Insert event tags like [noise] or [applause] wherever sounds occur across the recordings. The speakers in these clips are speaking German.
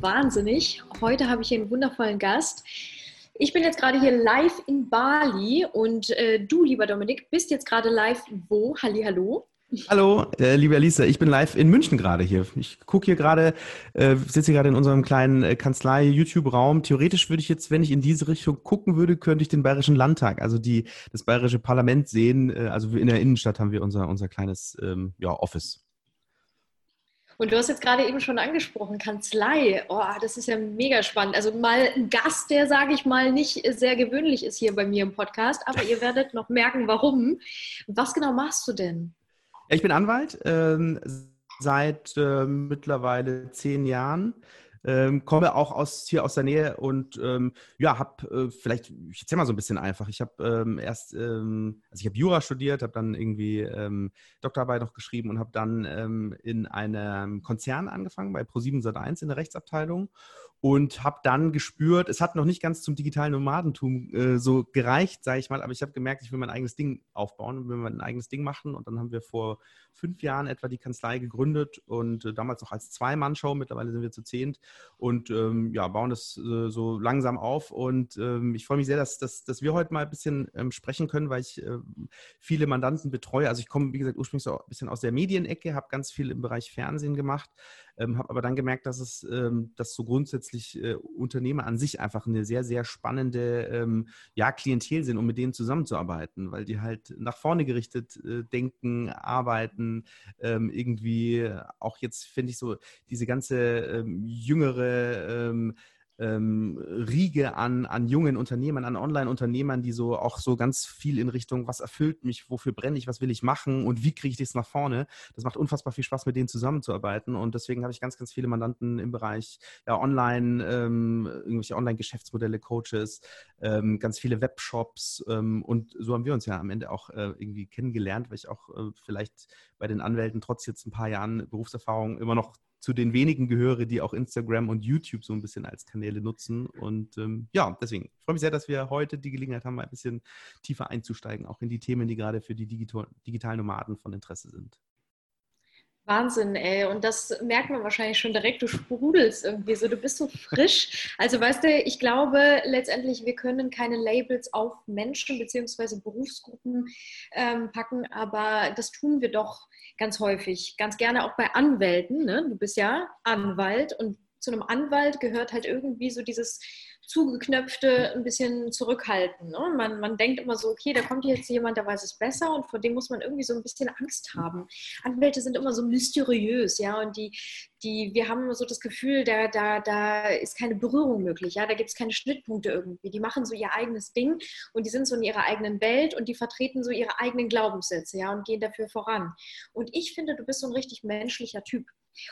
wahnsinnig. Heute habe ich hier einen wundervollen Gast. Ich bin jetzt gerade hier live in Bali und äh, du, lieber Dominik, bist jetzt gerade live wo? Halli, hallo. Hallo, äh, liebe Elisa, ich bin live in München gerade hier. Ich gucke hier gerade, äh, sitze gerade in unserem kleinen äh, Kanzlei-YouTube-Raum. Theoretisch würde ich jetzt, wenn ich in diese Richtung gucken würde, könnte ich den Bayerischen Landtag, also die, das Bayerische Parlament sehen. Äh, also in der Innenstadt haben wir unser, unser kleines ähm, ja, Office. Und du hast jetzt gerade eben schon angesprochen, Kanzlei. Oh, das ist ja mega spannend. Also mal ein Gast, der, sage ich mal, nicht sehr gewöhnlich ist hier bei mir im Podcast, aber ihr werdet noch merken, warum. Was genau machst du denn? Ich bin Anwalt ähm, seit äh, mittlerweile zehn Jahren. Ähm, komme auch aus hier aus der Nähe und ähm, ja, habe äh, vielleicht, ich erzähle mal so ein bisschen einfach. Ich habe ähm, erst, ähm, also ich habe Jura studiert, habe dann irgendwie ähm, Doktorarbeit noch geschrieben und habe dann ähm, in einem Konzern angefangen bei Pro7 Sat1 in der Rechtsabteilung und habe dann gespürt, es hat noch nicht ganz zum digitalen Nomadentum äh, so gereicht, sage ich mal, aber ich habe gemerkt, ich will mein eigenes Ding aufbauen, will mein eigenes Ding machen und dann haben wir vor fünf Jahren etwa die Kanzlei gegründet und äh, damals noch als Zwei-Mann-Show, mittlerweile sind wir zu zehnt und ähm, ja, bauen das äh, so langsam auf. Und ähm, ich freue mich sehr, dass, dass, dass wir heute mal ein bisschen ähm, sprechen können, weil ich äh, viele Mandanten betreue, also ich komme, wie gesagt, ursprünglich so ein bisschen aus der Medienecke, habe ganz viel im Bereich Fernsehen gemacht, ähm, habe aber dann gemerkt, dass es, ähm, dass so grundsätzlich äh, Unternehmer an sich einfach eine sehr, sehr spannende ähm, ja, Klientel sind, um mit denen zusammenzuarbeiten, weil die halt nach vorne gerichtet äh, denken, arbeiten, ähm, irgendwie auch jetzt finde ich so diese ganze ähm, jüngere ähm, Riege an, an jungen Unternehmern, an Online-Unternehmern, die so auch so ganz viel in Richtung, was erfüllt mich, wofür brenne ich, was will ich machen und wie kriege ich das nach vorne. Das macht unfassbar viel Spaß, mit denen zusammenzuarbeiten. Und deswegen habe ich ganz, ganz viele Mandanten im Bereich ja, Online, ähm, irgendwelche Online-Geschäftsmodelle, Coaches, ähm, ganz viele Webshops. Ähm, und so haben wir uns ja am Ende auch äh, irgendwie kennengelernt, weil ich auch äh, vielleicht bei den Anwälten trotz jetzt ein paar Jahren Berufserfahrung immer noch zu den wenigen gehöre, die auch Instagram und YouTube so ein bisschen als Kanäle nutzen. Und ähm, ja, deswegen freue mich sehr, dass wir heute die Gelegenheit haben, ein bisschen tiefer einzusteigen, auch in die Themen, die gerade für die Digital digitalen Nomaden von Interesse sind. Wahnsinn, ey. Und das merkt man wahrscheinlich schon direkt. Du sprudelst irgendwie so. Du bist so frisch. Also, weißt du, ich glaube letztendlich, wir können keine Labels auf Menschen bzw. Berufsgruppen ähm, packen, aber das tun wir doch ganz häufig. Ganz gerne auch bei Anwälten. Ne? Du bist ja Anwalt und zu einem Anwalt gehört halt irgendwie so dieses zugeknöpfte ein bisschen zurückhalten. Ne? Man, man denkt immer so, okay, da kommt jetzt jemand, der weiß es besser und vor dem muss man irgendwie so ein bisschen Angst haben. Anwälte sind immer so mysteriös, ja, und die, die, wir haben so das Gefühl, da, da, da ist keine Berührung möglich, ja, da gibt es keine Schnittpunkte irgendwie. Die machen so ihr eigenes Ding und die sind so in ihrer eigenen Welt und die vertreten so ihre eigenen Glaubenssätze, ja, und gehen dafür voran. Und ich finde, du bist so ein richtig menschlicher Typ.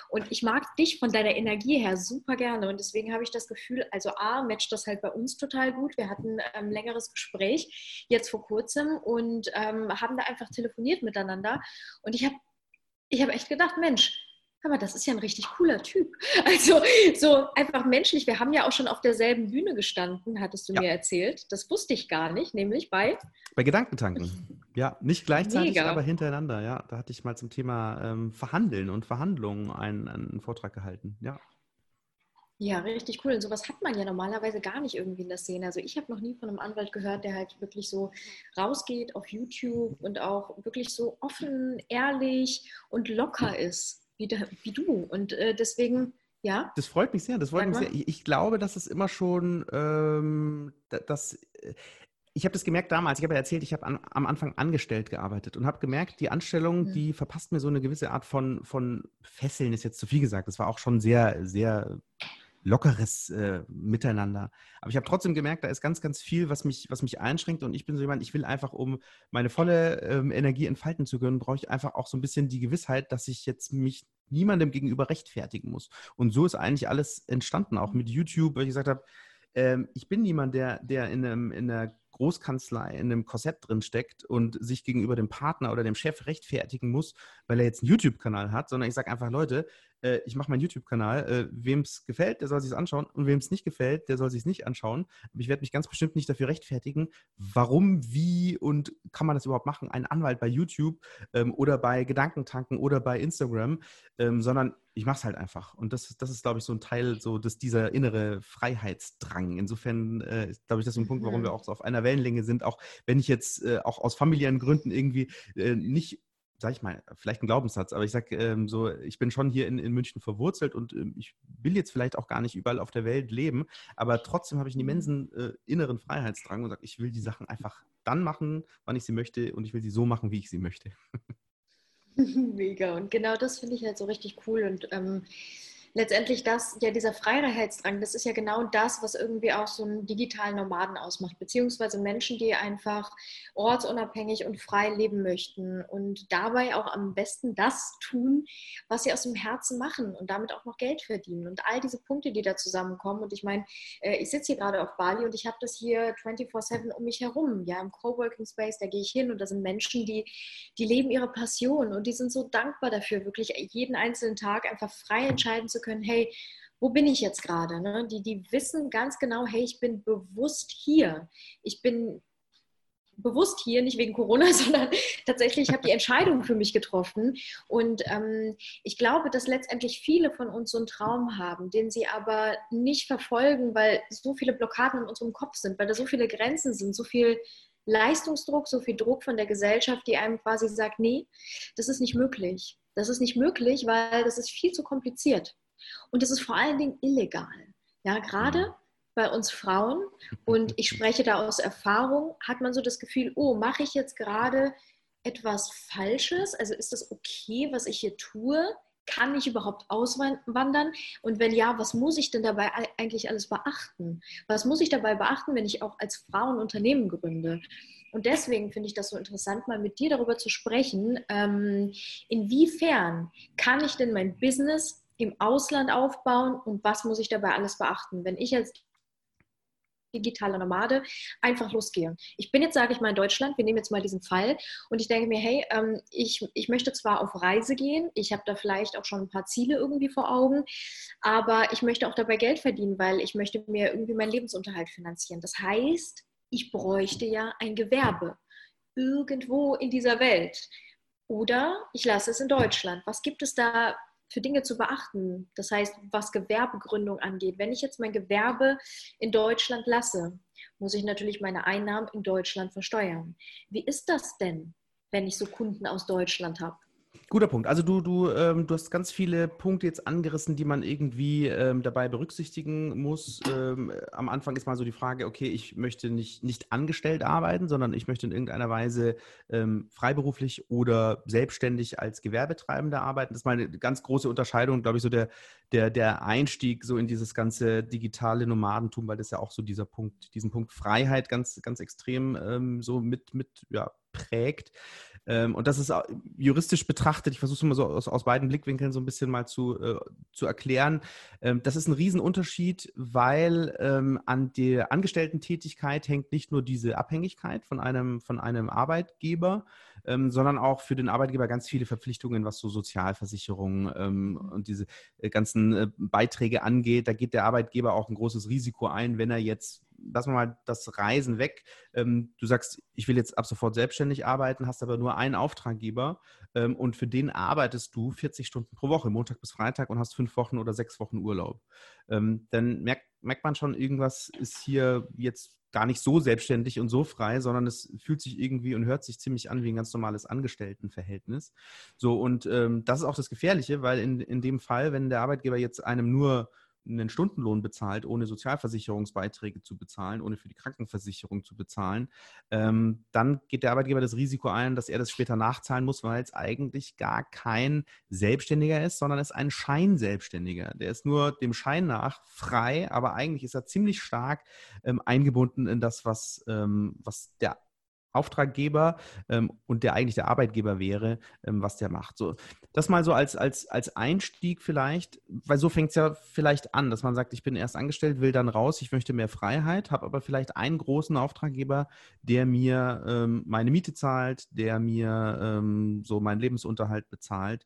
Und ich mag dich von deiner Energie her super gerne. Und deswegen habe ich das Gefühl, also A, matcht das halt bei uns total gut. Wir hatten ein ähm, längeres Gespräch jetzt vor kurzem und ähm, haben da einfach telefoniert miteinander. Und ich habe ich hab echt gedacht, Mensch, aber das ist ja ein richtig cooler Typ. [laughs] Also so einfach menschlich. Wir haben ja auch schon auf derselben Bühne gestanden, hattest du ja. mir erzählt. Das wusste ich gar nicht, nämlich bei bei Gedankentanken. Ja, nicht gleichzeitig, Mega. aber hintereinander. Ja, da hatte ich mal zum Thema ähm, Verhandeln und Verhandlungen einen, einen Vortrag gehalten. Ja. Ja, richtig cool. Und sowas hat man ja normalerweise gar nicht irgendwie in der Szene. Also ich habe noch nie von einem Anwalt gehört, der halt wirklich so rausgeht auf YouTube und auch wirklich so offen, ehrlich und locker ist wie, de, wie du. Und äh, deswegen, ja. Das freut mich sehr. Das freut mich sehr. Ich, ich, glaube, dass es immer schon, ähm, dass äh, ich habe das gemerkt damals, ich habe ja erzählt, ich habe an, am Anfang angestellt gearbeitet und habe gemerkt, die Anstellung, mhm. die verpasst mir so eine gewisse Art von, von Fesseln, ist jetzt zu viel gesagt. Das war auch schon sehr, sehr lockeres äh, Miteinander. Aber ich habe trotzdem gemerkt, da ist ganz, ganz viel, was mich, was mich einschränkt. Und ich bin so jemand, ich will einfach, um meine volle ähm, Energie entfalten zu können, brauche ich einfach auch so ein bisschen die Gewissheit, dass ich jetzt mich niemandem gegenüber rechtfertigen muss. Und so ist eigentlich alles entstanden, auch mit YouTube, weil ich gesagt habe, ähm, ich bin niemand, der, der in, einem, in einer Großkanzlei in einem Korsett drin steckt und sich gegenüber dem Partner oder dem Chef rechtfertigen muss, weil er jetzt einen YouTube-Kanal hat, sondern ich sage einfach, Leute, äh, ich mache meinen YouTube-Kanal. Äh, wem es gefällt, der soll sich anschauen und wem es nicht gefällt, der soll sich nicht anschauen. Aber ich werde mich ganz bestimmt nicht dafür rechtfertigen, warum, wie und kann man das überhaupt machen, einen Anwalt bei YouTube ähm, oder bei Gedankentanken oder bei Instagram, ähm, sondern ich mache es halt einfach. Und das, das ist, glaube ich, so ein Teil, so dass dieser innere Freiheitsdrang. Insofern äh, ist, glaube ich, das ist ein Punkt, warum wir mhm. auch so auf einer Wellenlänge sind, auch wenn ich jetzt äh, auch aus familiären Gründen irgendwie äh, nicht sag ich mal, vielleicht ein Glaubenssatz, aber ich sage ähm, so, ich bin schon hier in, in München verwurzelt und ähm, ich will jetzt vielleicht auch gar nicht überall auf der Welt leben, aber trotzdem habe ich einen immensen äh, inneren Freiheitsdrang und sage, ich will die Sachen einfach dann machen, wann ich sie möchte und ich will sie so machen, wie ich sie möchte. [laughs] Mega. Und genau das finde ich halt so richtig cool. Und ähm, letztendlich das, ja, dieser Freiheitsdrang, das ist ja genau das, was irgendwie auch so einen digitalen Nomaden ausmacht, beziehungsweise Menschen, die einfach ortsunabhängig und frei leben möchten und dabei auch am besten das tun, was sie aus dem Herzen machen und damit auch noch Geld verdienen. Und all diese Punkte, die da zusammenkommen. Und ich meine, äh, ich sitze hier gerade auf Bali und ich habe das hier 24-7 um mich herum. Ja, im Coworking Space, da gehe ich hin und da sind Menschen, die, die leben ihre Passion und die sind so dankbar dafür, wirklich jeden einzelnen Tag einfach frei entscheiden zu können, hey, wo bin ich jetzt gerade? Ne? Die, die wissen ganz genau, hey, ich bin bewusst hier. Ich bin bewusst hier, nicht wegen Corona, [laughs] sondern tatsächlich habe die Entscheidung für mich getroffen. Und ähm, ich glaube, dass letztendlich viele von uns so einen Traum haben, den sie aber nicht verfolgen, weil so viele Blockaden in unserem Kopf sind, weil da so viele Grenzen sind, so viel Leistungsdruck, so viel Druck von der Gesellschaft, die einem quasi sagt, nee, das ist nicht möglich. Das ist nicht möglich, weil das ist viel zu kompliziert. Und es ist vor allen Dingen illegal. Ja, gerade mhm. bei uns Frauen, und ich spreche da aus Erfahrung, hat man so das Gefühl, oh, mache ich jetzt gerade etwas Falsches? Also ist das okay, was ich hier tue? Kann ich überhaupt auswandern? Und wenn ja, was muss ich denn dabei eigentlich alles beachten? Was muss ich dabei beachten, wenn ich auch als Frau ein Unternehmen gründe? Und deswegen finde ich das so interessant, mal mit dir darüber zu sprechen, ähm, inwiefern kann ich denn mein Business im Ausland aufbauen und was muss ich dabei alles beachten, wenn ich als digitaler Nomade einfach losgehe. Ich bin jetzt, sage ich mal, in Deutschland, wir nehmen jetzt mal diesen Fall und ich denke mir, hey, ähm, ich, ich möchte zwar auf Reise gehen, ich habe da vielleicht auch schon ein paar Ziele irgendwie vor Augen, aber ich möchte auch dabei Geld verdienen, weil ich möchte mir irgendwie meinen Lebensunterhalt finanzieren. Das heißt, ich bräuchte ja ein Gewerbe irgendwo in dieser Welt. Oder ich lasse es in Deutschland. Was gibt es da für Dinge zu beachten. Das heißt, was Gewerbegründung angeht. Wenn ich jetzt mein Gewerbe in Deutschland lasse, muss ich natürlich meine Einnahmen in Deutschland versteuern. Wie ist das denn, wenn ich so Kunden aus Deutschland habe? Guter Punkt. Also du, du, ähm, du hast ganz viele Punkte jetzt angerissen, die man irgendwie ähm, dabei berücksichtigen muss. Ähm, am Anfang ist mal so die Frage, okay, ich möchte nicht, nicht angestellt arbeiten, sondern ich möchte in irgendeiner Weise ähm, freiberuflich oder selbstständig als Gewerbetreibender arbeiten. Das ist mal eine ganz große Unterscheidung, glaube ich, so der, der, der Einstieg so in dieses ganze digitale Nomadentum, weil das ja auch so dieser Punkt, diesen Punkt Freiheit ganz, ganz extrem ähm, so mit, mit ja, prägt. Ähm, und das ist juristisch betrachtet, ich versuche es mal so aus, aus, beiden Blickwinkeln so ein bisschen mal zu, äh, zu erklären. Ähm, das ist ein Riesenunterschied, weil ähm, an der Angestellten-Tätigkeit hängt nicht nur diese Abhängigkeit von einem, von einem Arbeitgeber, ähm, sondern auch für den Arbeitgeber ganz viele Verpflichtungen, was so Sozialversicherungen ähm, und diese äh, ganzen äh, Beiträge angeht. Da geht der Arbeitgeber auch ein großes Risiko ein, wenn er jetzt lassen wir mal das Reisen weg. Ähm, du sagst, ich will jetzt ab sofort selbstständig arbeiten, hast aber nur einen Auftraggeber ähm, und für den arbeitest du 40 Stunden pro Woche, Montag bis Freitag und hast fünf Wochen oder sechs Wochen Urlaub. Ähm, dann merkt, merkt man schon, irgendwas ist hier jetzt gar nicht so selbstständig und so frei, sondern es fühlt sich irgendwie und hört sich ziemlich an wie ein ganz normales Angestelltenverhältnis. So, und das ist auch das Gefährliche, weil in, in dem Fall, wenn der Arbeitgeber jetzt einem nur einen Stundenlohn bezahlt, ohne Sozialversicherungsbeiträge zu bezahlen, ohne für die Krankenversicherung zu bezahlen, ähm, dann geht der Arbeitgeber das Risiko ein, dass er das später nachzahlen muss, weil es eigentlich gar kein Selbstständiger ist, sondern es ist ein Scheinselbstständiger. Der ist nur dem Schein nach frei, aber eigentlich ist er ziemlich stark ähm, eingebunden in das, was, ähm, was der Auftraggeber ähm, und der eigentlich der Arbeitgeber wäre, ähm, was der macht. So, das mal so als, als, als Einstieg vielleicht, weil so fängt es ja vielleicht an, dass man sagt, ich bin erst angestellt, will dann raus, ich möchte mehr Freiheit, habe aber vielleicht einen großen Auftraggeber, der mir ähm, meine Miete zahlt, der mir ähm, so meinen Lebensunterhalt bezahlt.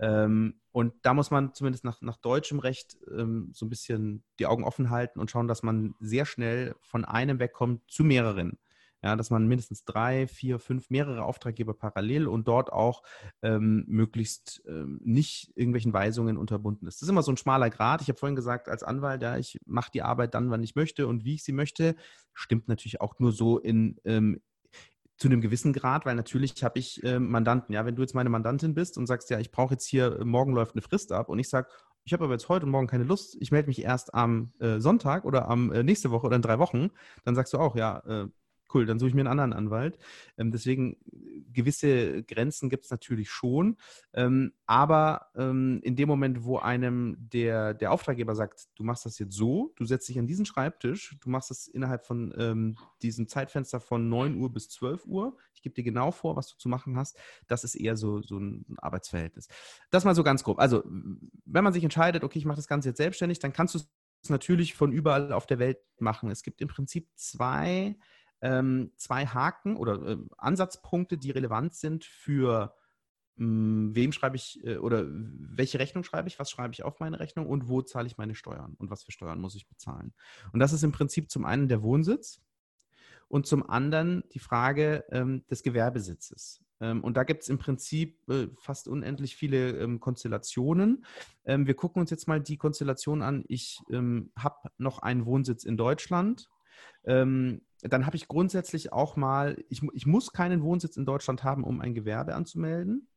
Ähm, und da muss man zumindest nach, nach deutschem Recht ähm, so ein bisschen die Augen offen halten und schauen, dass man sehr schnell von einem wegkommt zu mehreren. Ja, dass man mindestens drei, vier, fünf, mehrere Auftraggeber parallel und dort auch ähm, möglichst ähm, nicht irgendwelchen Weisungen unterbunden ist. Das ist immer so ein schmaler Grad. Ich habe vorhin gesagt, als Anwalt, ja, ich mache die Arbeit dann, wann ich möchte und wie ich sie möchte. Stimmt natürlich auch nur so in, ähm, zu einem gewissen Grad, weil natürlich habe ich äh, Mandanten. Ja, wenn du jetzt meine Mandantin bist und sagst, ja, ich brauche jetzt hier, morgen läuft eine Frist ab und ich sage, ich habe aber jetzt heute und morgen keine Lust, ich melde mich erst am äh, Sonntag oder am äh, nächste Woche oder in drei Wochen, dann sagst du auch, ja, äh, cool, dann suche ich mir einen anderen Anwalt. Ähm, deswegen, gewisse Grenzen gibt es natürlich schon. Ähm, aber ähm, in dem Moment, wo einem der, der Auftraggeber sagt, du machst das jetzt so, du setzt dich an diesen Schreibtisch, du machst das innerhalb von ähm, diesem Zeitfenster von 9 Uhr bis 12 Uhr, ich gebe dir genau vor, was du zu machen hast, das ist eher so, so ein Arbeitsverhältnis. Das mal so ganz grob. Also, wenn man sich entscheidet, okay, ich mache das Ganze jetzt selbstständig, dann kannst du es natürlich von überall auf der Welt machen. Es gibt im Prinzip zwei ähm, zwei Haken oder äh, Ansatzpunkte, die relevant sind für mh, hm, wem schreibe ich äh, oder welche Rechnung schreibe ich, was schreibe ich auf meine Rechnung und wo zahle ich meine Steuern und was für Steuern muss ich bezahlen. Und das ist im Prinzip zum einen der Wohnsitz und zum anderen die Frage ähm, des Gewerbesitzes. Ähm, und da gibt es im Prinzip äh, fast unendlich viele ähm, Konstellationen. Ähm, wir gucken uns jetzt mal die Konstellation an. Ich habe noch einen Wohnsitz in Deutschland. Dann habe ich grundsätzlich auch mal, ich, ich muss keinen Wohnsitz in Deutschland haben, um ein Gewerbe anzumelden.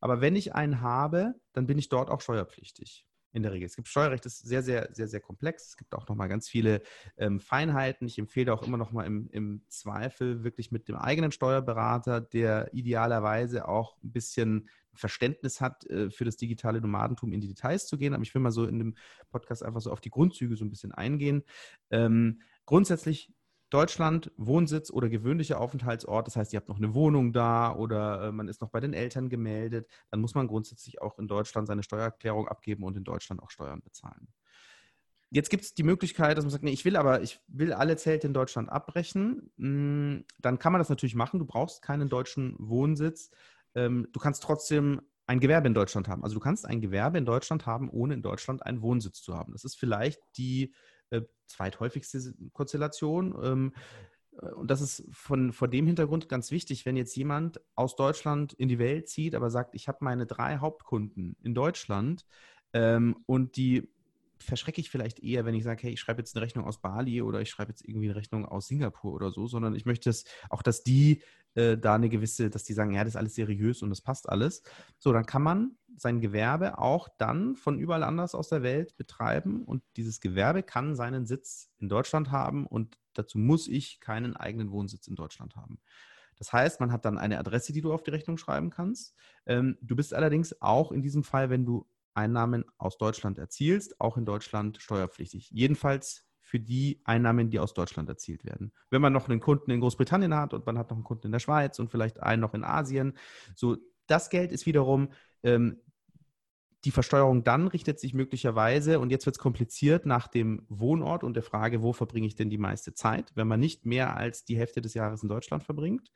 Aber wenn ich einen habe, dann bin ich dort auch steuerpflichtig. In der Regel. Es gibt Steuerrecht, das ist sehr, sehr, sehr, sehr komplex. Es gibt auch nochmal ganz viele ähm, Feinheiten. Ich empfehle auch immer nochmal im, im Zweifel wirklich mit dem eigenen Steuerberater, der idealerweise auch ein bisschen Verständnis hat, äh, für das digitale Nomadentum in die Details zu gehen. Aber ich will mal so in dem Podcast einfach so auf die Grundzüge so ein bisschen eingehen. Ähm, grundsätzlich Deutschland, Wohnsitz oder gewöhnlicher Aufenthaltsort, das heißt, ihr habt noch eine Wohnung da oder äh, man ist noch bei den Eltern gemeldet, dann muss man grundsätzlich auch in Deutschland seine Steuererklärung abgeben und in Deutschland auch Steuern bezahlen. Jetzt gibt es die Möglichkeit, dass man sagt, nee, ich will aber, ich will alle Zelte in Deutschland abbrechen. Hm, dann kann man das natürlich machen. Du brauchst keinen deutschen Wohnsitz. Ähm, du kannst trotzdem ein Gewerbe in Deutschland haben. Also du kannst ein Gewerbe in Deutschland haben, ohne in Deutschland einen Wohnsitz zu haben. Das ist vielleicht die äh, zweithäufigste Konstellation. Ähm, äh, und das ist von, vor dem Hintergrund ganz wichtig, wenn jetzt jemand aus Deutschland in die Welt zieht, aber sagt, ich habe meine drei Hauptkunden in Deutschland ähm, und die verschrecke ich vielleicht eher, wenn ich sage, hey, ich schreibe jetzt eine Rechnung aus Bali oder ich schreibe jetzt irgendwie eine Rechnung aus Singapur oder so, sondern ich möchte es auch, dass die äh, da eine gewisse, dass die sagen, ja, das ist alles seriös und das passt alles. So, dann kann man sein Gewerbe auch dann von überall anders aus der Welt betreiben und dieses Gewerbe kann seinen Sitz in Deutschland haben und dazu muss ich keinen eigenen Wohnsitz in Deutschland haben. Das heißt, man hat dann eine Adresse, die du auf die Rechnung schreiben kannst. Ähm, du bist allerdings auch in diesem Fall, wenn du Einnahmen aus Deutschland erzielst, auch in Deutschland steuerpflichtig. Jedenfalls für die Einnahmen, die aus Deutschland erzielt werden. Wenn man noch einen Kunden in Großbritannien hat und man hat noch einen Kunden in der Schweiz und vielleicht einen noch in Asien, so das Geld ist wiederum ähm, die Versteuerung dann richtet sich möglicherweise, und jetzt wird es kompliziert, nach dem Wohnort und der Frage, wo verbringe ich denn die meiste Zeit, wenn man nicht mehr als die Hälfte des Jahres in Deutschland verbringt.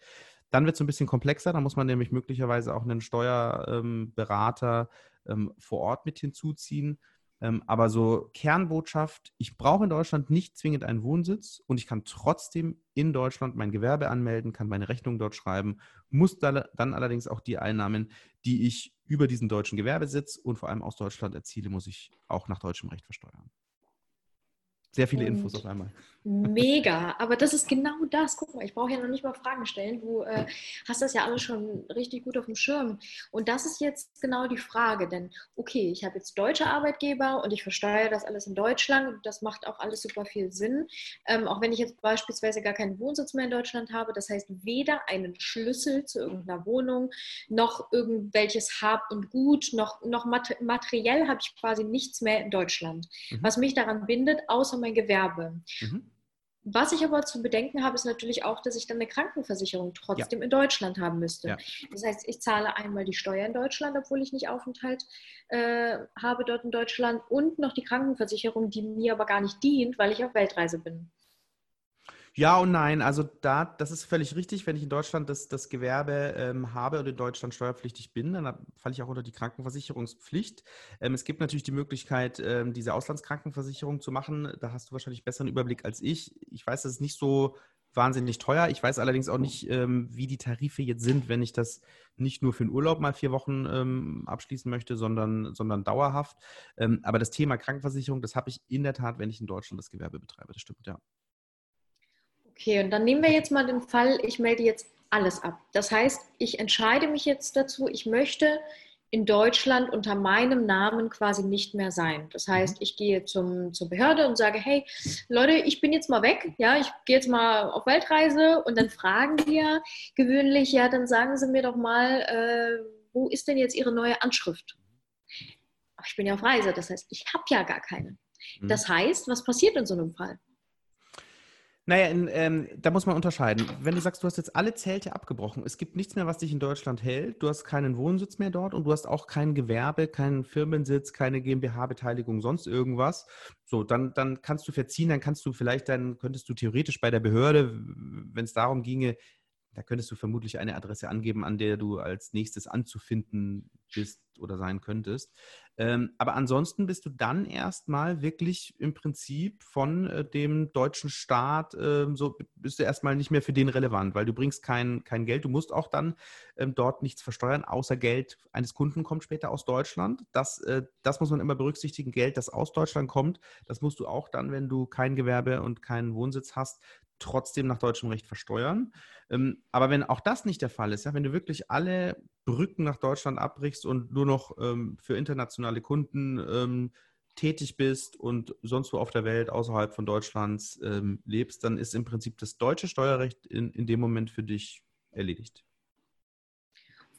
Dann wird es ein bisschen komplexer, da muss man nämlich möglicherweise auch einen Steuerberater ähm, vor Ort mit hinzuziehen. Ähm, aber so Kernbotschaft, ich brauche in Deutschland nicht zwingend einen Wohnsitz und ich kann trotzdem in Deutschland mein Gewerbe anmelden, kann meine Rechnung dort schreiben, muss da, dann allerdings auch die Einnahmen, die ich über diesen deutschen Gewerbesitz und vor allem aus Deutschland erziele, muss ich auch nach deutschem Recht versteuern. Sehr viele Infos auf einmal. Mega, aber das ist genau das. Guck mal, ich brauche ja noch nicht mal Fragen stellen. Du äh, hast das ja alles schon richtig gut auf dem Schirm. Und das ist jetzt genau die Frage, denn okay, ich habe jetzt deutsche Arbeitgeber und ich versteuere das alles in Deutschland und das macht auch alles super viel Sinn. Ähm, auch wenn ich jetzt beispielsweise gar keinen Wohnsitz mehr in Deutschland habe, das heißt weder einen Schlüssel zu irgendeiner Wohnung noch irgendwelches Hab und Gut, noch, noch materiell habe ich quasi nichts mehr in Deutschland, mhm. was mich daran bindet, außer mein Gewerbe. Mhm. Was ich aber zu bedenken habe, ist natürlich auch, dass ich dann eine Krankenversicherung trotzdem ja. in Deutschland haben müsste. Ja. Das heißt, ich zahle einmal die Steuer in Deutschland, obwohl ich nicht Aufenthalt äh, habe dort in Deutschland und noch die Krankenversicherung, die mir aber gar nicht dient, weil ich auf Weltreise bin. Ja und nein. Also da, das ist völlig richtig. Wenn ich in Deutschland das, das Gewerbe ähm, habe und in Deutschland steuerpflichtig bin, dann falle ich auch unter die Krankenversicherungspflicht. Ähm, es gibt natürlich die Möglichkeit, ähm, diese Auslandskrankenversicherung zu machen. Da hast du wahrscheinlich besseren Überblick als ich. Ich weiß, das ist nicht so wahnsinnig teuer. Ich weiß allerdings auch nicht, ähm, wie die Tarife jetzt sind, wenn ich das nicht nur für den Urlaub mal vier Wochen ähm, abschließen möchte, sondern, sondern dauerhaft. Ähm, aber das Thema Krankenversicherung, das habe ich in der Tat, wenn ich in Deutschland das Gewerbe betreibe. Das stimmt, ja. Okay, und dann nehmen wir jetzt mal den Fall, ich melde jetzt alles ab. Das heißt, ich entscheide mich jetzt dazu, ich möchte in Deutschland unter meinem Namen quasi nicht mehr sein. Das heißt, mhm. ich gehe zum, zur Behörde und sage, hey, Leute, ich bin jetzt mal weg, ja, ich gehe jetzt mal auf Weltreise und dann fragen wir gewöhnlich, ja, dann sagen Sie mir doch mal, äh, wo ist denn jetzt Ihre neue Anschrift? Ach, ich bin ja auf Reise, das heißt, ich habe ja gar keine. Mhm. Das heißt, was passiert in so einem Fall? Naja, in, ähm, da muss man unterscheiden. Wenn du sagst, du hast jetzt alle Zelte abgebrochen, es gibt nichts mehr, was dich in Deutschland hält, du hast keinen Wohnsitz mehr dort und du hast auch kein Gewerbe, keinen Firmensitz, keine GmbH-Beteiligung, sonst irgendwas. So, dann, dann kannst du verziehen, dann kannst du vielleicht, dann könntest du theoretisch bei der Behörde, wenn es darum ginge, da könntest du vermutlich eine Adresse angeben, an der du als nächstes anzufinden bist oder sein könntest. Ähm, aber ansonsten bist du dann erstmal wirklich im Prinzip von äh, dem deutschen Staat, äh, so bist du erstmal nicht mehr für den relevant, weil du bringst kein, kein Geld. Du musst auch dann ähm, dort nichts versteuern, außer Geld eines Kunden kommt später aus Deutschland. Das, äh, das muss man immer berücksichtigen. Geld, das aus Deutschland kommt, das musst du auch dann, wenn du kein Gewerbe und keinen Wohnsitz hast, trotzdem nach deutschem Recht versteuern. Ähm, aber wenn auch das nicht der Fall ist, ja, wenn du wirklich alle Brücken nach Deutschland abbrichst und nur noch ähm, für internationale Kunden ähm, tätig bist und sonst wo auf der Welt außerhalb von Deutschlands ähm, lebst, dann ist im Prinzip das deutsche Steuerrecht in, in dem Moment für dich erledigt.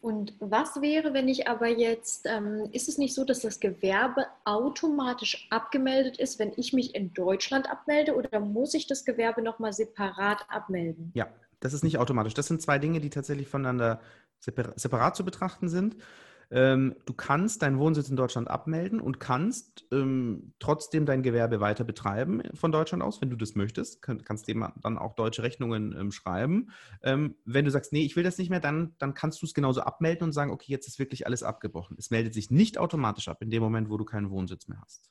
Und was wäre, wenn ich aber jetzt, ähm, ist es nicht so, dass das Gewerbe automatisch abgemeldet ist, wenn ich mich in Deutschland abmelde oder muss ich das Gewerbe nochmal separat abmelden? Ja, das ist nicht automatisch. Das sind zwei Dinge, die tatsächlich voneinander separat zu betrachten sind. Ähm, du kannst deinen Wohnsitz in Deutschland abmelden und kannst ähm, trotzdem dein Gewerbe weiter betreiben von Deutschland aus, wenn du das möchtest. Kann, kannst dem dann auch deutsche Rechnungen ähm, schreiben. Ähm, wenn du sagst, nee, ich will das nicht mehr, dann, dann kannst du es genauso abmelden und sagen, okay, jetzt ist wirklich alles abgebrochen. Es meldet sich nicht automatisch ab in dem Moment, wo du keinen Wohnsitz mehr hast.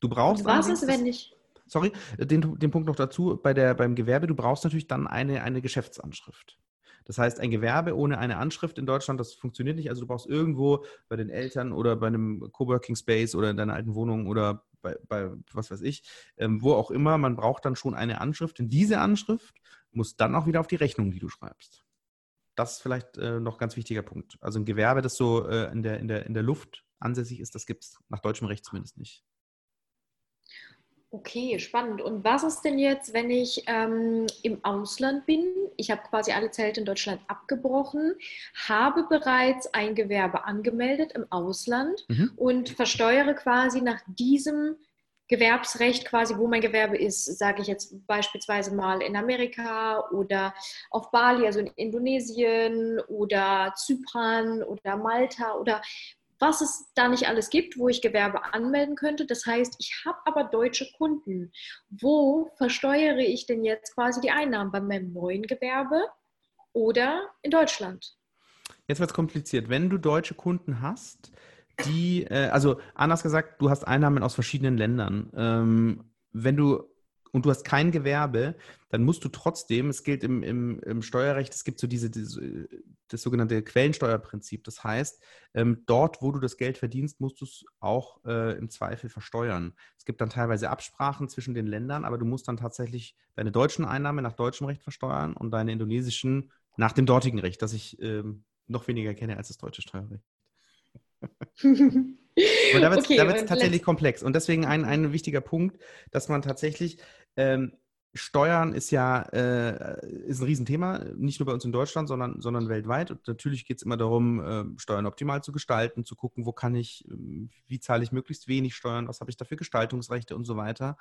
Du brauchst. Und was ist, wenn ich sorry, den, den Punkt noch dazu, bei der, beim Gewerbe, du brauchst natürlich dann eine, eine Geschäftsanschrift. Das heißt, ein Gewerbe ohne eine Anschrift in Deutschland, das funktioniert nicht. Also du brauchst irgendwo bei den Eltern oder bei einem Coworking Space oder in deiner alten Wohnung oder bei, bei was weiß ich, ähm, wo auch immer, man braucht dann schon eine Anschrift. Und diese Anschrift muss dann auch wieder auf die Rechnung, die du schreibst. Das ist vielleicht äh, noch ein ganz wichtiger Punkt. Also ein Gewerbe, das so äh, in, der, in, der, in der Luft ansässig ist, das gibt es nach deutschem Recht zumindest nicht. Okay, spannend. Und was ist denn jetzt, wenn ich ähm, im Ausland bin? Ich habe quasi alle Zelte in Deutschland abgebrochen, habe bereits ein Gewerbe angemeldet im Ausland mhm. und versteuere quasi nach diesem Gewerbsrecht quasi, wo mein Gewerbe ist, sage ich jetzt beispielsweise mal in Amerika oder auf Bali, also in Indonesien oder Zypern oder Malta oder was es da nicht alles gibt, wo ich Gewerbe anmelden könnte. Das heißt, ich habe aber deutsche Kunden. Wo versteuere ich denn jetzt quasi die Einnahmen? Bei meinem neuen Gewerbe oder in Deutschland? Jetzt wird es kompliziert. Wenn du deutsche Kunden hast, die, äh, also anders gesagt, du hast Einnahmen aus verschiedenen Ländern. Ähm, wenn du und du hast kein Gewerbe, dann musst du trotzdem, es gilt im, im, im Steuerrecht, es gibt so diese, diese, das sogenannte Quellensteuerprinzip. Das heißt, ähm, dort, wo du das Geld verdienst, musst du es auch äh, im Zweifel versteuern. Es gibt dann teilweise Absprachen zwischen den Ländern, aber du musst dann tatsächlich deine deutschen Einnahmen nach deutschem Recht versteuern und deine indonesischen nach dem dortigen Recht, das ich ähm, noch weniger kenne als das deutsche Steuerrecht. [laughs] Aber da wird es okay, tatsächlich komplex. Und deswegen ein, ein wichtiger Punkt, dass man tatsächlich ähm, Steuern ist ja äh, ist ein Riesenthema, nicht nur bei uns in Deutschland, sondern, sondern weltweit. Und natürlich geht es immer darum, äh, Steuern optimal zu gestalten, zu gucken, wo kann ich, äh, wie zahle ich möglichst wenig Steuern, was habe ich da für Gestaltungsrechte und so weiter.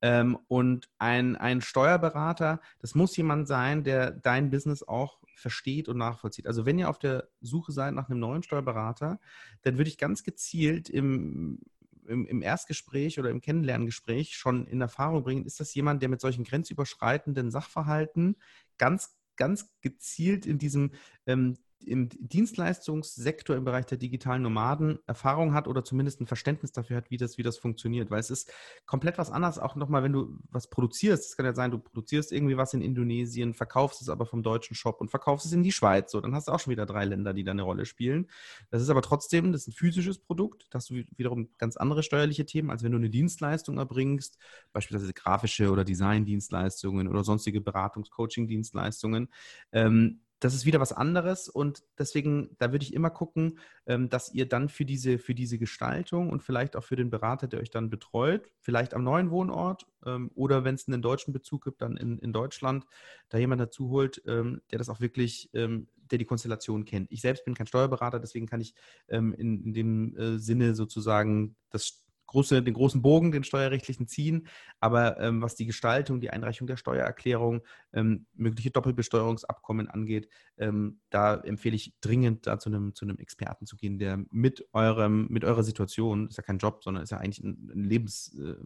Ähm, und ein, ein Steuerberater, das muss jemand sein, der dein Business auch versteht und nachvollzieht. Also wenn ihr auf der Suche seid nach einem neuen Steuerberater, dann würde ich ganz gezielt im im, im, Erstgespräch oder im Kennenlerngespräch schon in Erfahrung bringen, ist das jemand, der mit solchen grenzüberschreitenden Sachverhalten ganz, ganz gezielt in diesem ähm, im Dienstleistungssektor im Bereich der digitalen Nomaden Erfahrung hat oder zumindest ein Verständnis dafür hat, wie das, wie das funktioniert. Weil es ist komplett was anderes, auch nochmal, wenn du was produzierst. Es kann ja sein, du produzierst irgendwie was in Indonesien, verkaufst es aber vom deutschen Shop und verkaufst es in die Schweiz. So, dann hast du auch schon wieder drei Länder, die da eine Rolle spielen. Das ist aber trotzdem, das ist ein physisches Produkt. Da hast du wiederum ganz andere steuerliche Themen, als wenn du eine Dienstleistung erbringst, beispielsweise grafische oder Design-Dienstleistungen oder sonstige Beratungs-Coaching-Dienstleistungen. Ähm, das ist wieder was anderes und deswegen, da würde ich immer gucken, ähm, dass ihr dann für diese, für diese Gestaltung und vielleicht auch für den Berater, der euch dann betreut, vielleicht am neuen Wohnort ähm, oder wenn es einen deutschen Bezug gibt, dann in, in Deutschland, da jemand dazu holt, ähm, der das auch wirklich, der die Konstellation kennt. Ich selbst bin kein Steuerberater, deswegen kann ich in, in dem äh, Sinne sozusagen das große, den großen Bogen, den steuerrechtlichen ziehen. Aber ähm, was die Gestaltung, die Einreichung der Steuererklärung, ähm, mögliche Doppelbesteuerungsabkommen angeht, ähm, da empfehle ich dringend, da zu einem, zu einem Experten zu gehen, der mit eurem, mit eurer Situation, ist ja kein Job, sondern ist ja eigentlich ein, ein Lebens, äh,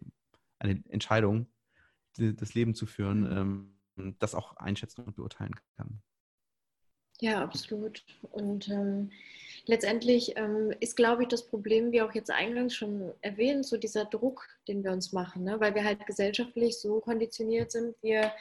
eine Entscheidung, die, das Leben zu führen, mhm. ähm, das auch einschätzen und beurteilen kann. Ja, absolut. Und ähm, letztendlich ähm, ist, glaube ich, das Problem, wie auch jetzt eingangs schon erwähnt, so dieser Druck, den wir uns machen, ne? weil wir halt gesellschaftlich so konditioniert sind, wir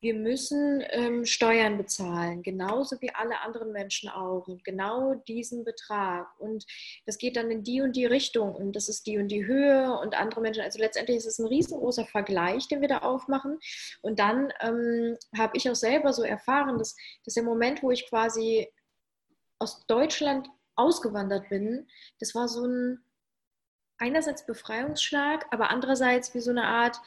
wir müssen ähm, Steuern bezahlen, genauso wie alle anderen Menschen auch. Und genau diesen Betrag. Und das geht dann in die und die Richtung. Und das ist die und die Höhe und andere Menschen. Also letztendlich ist es ein riesengroßer Vergleich, den wir da aufmachen. Und dann ähm, habe ich auch selber so erfahren, dass, dass der Moment, wo ich quasi aus Deutschland ausgewandert bin, das war so ein einerseits Befreiungsschlag, aber andererseits wie so eine Art,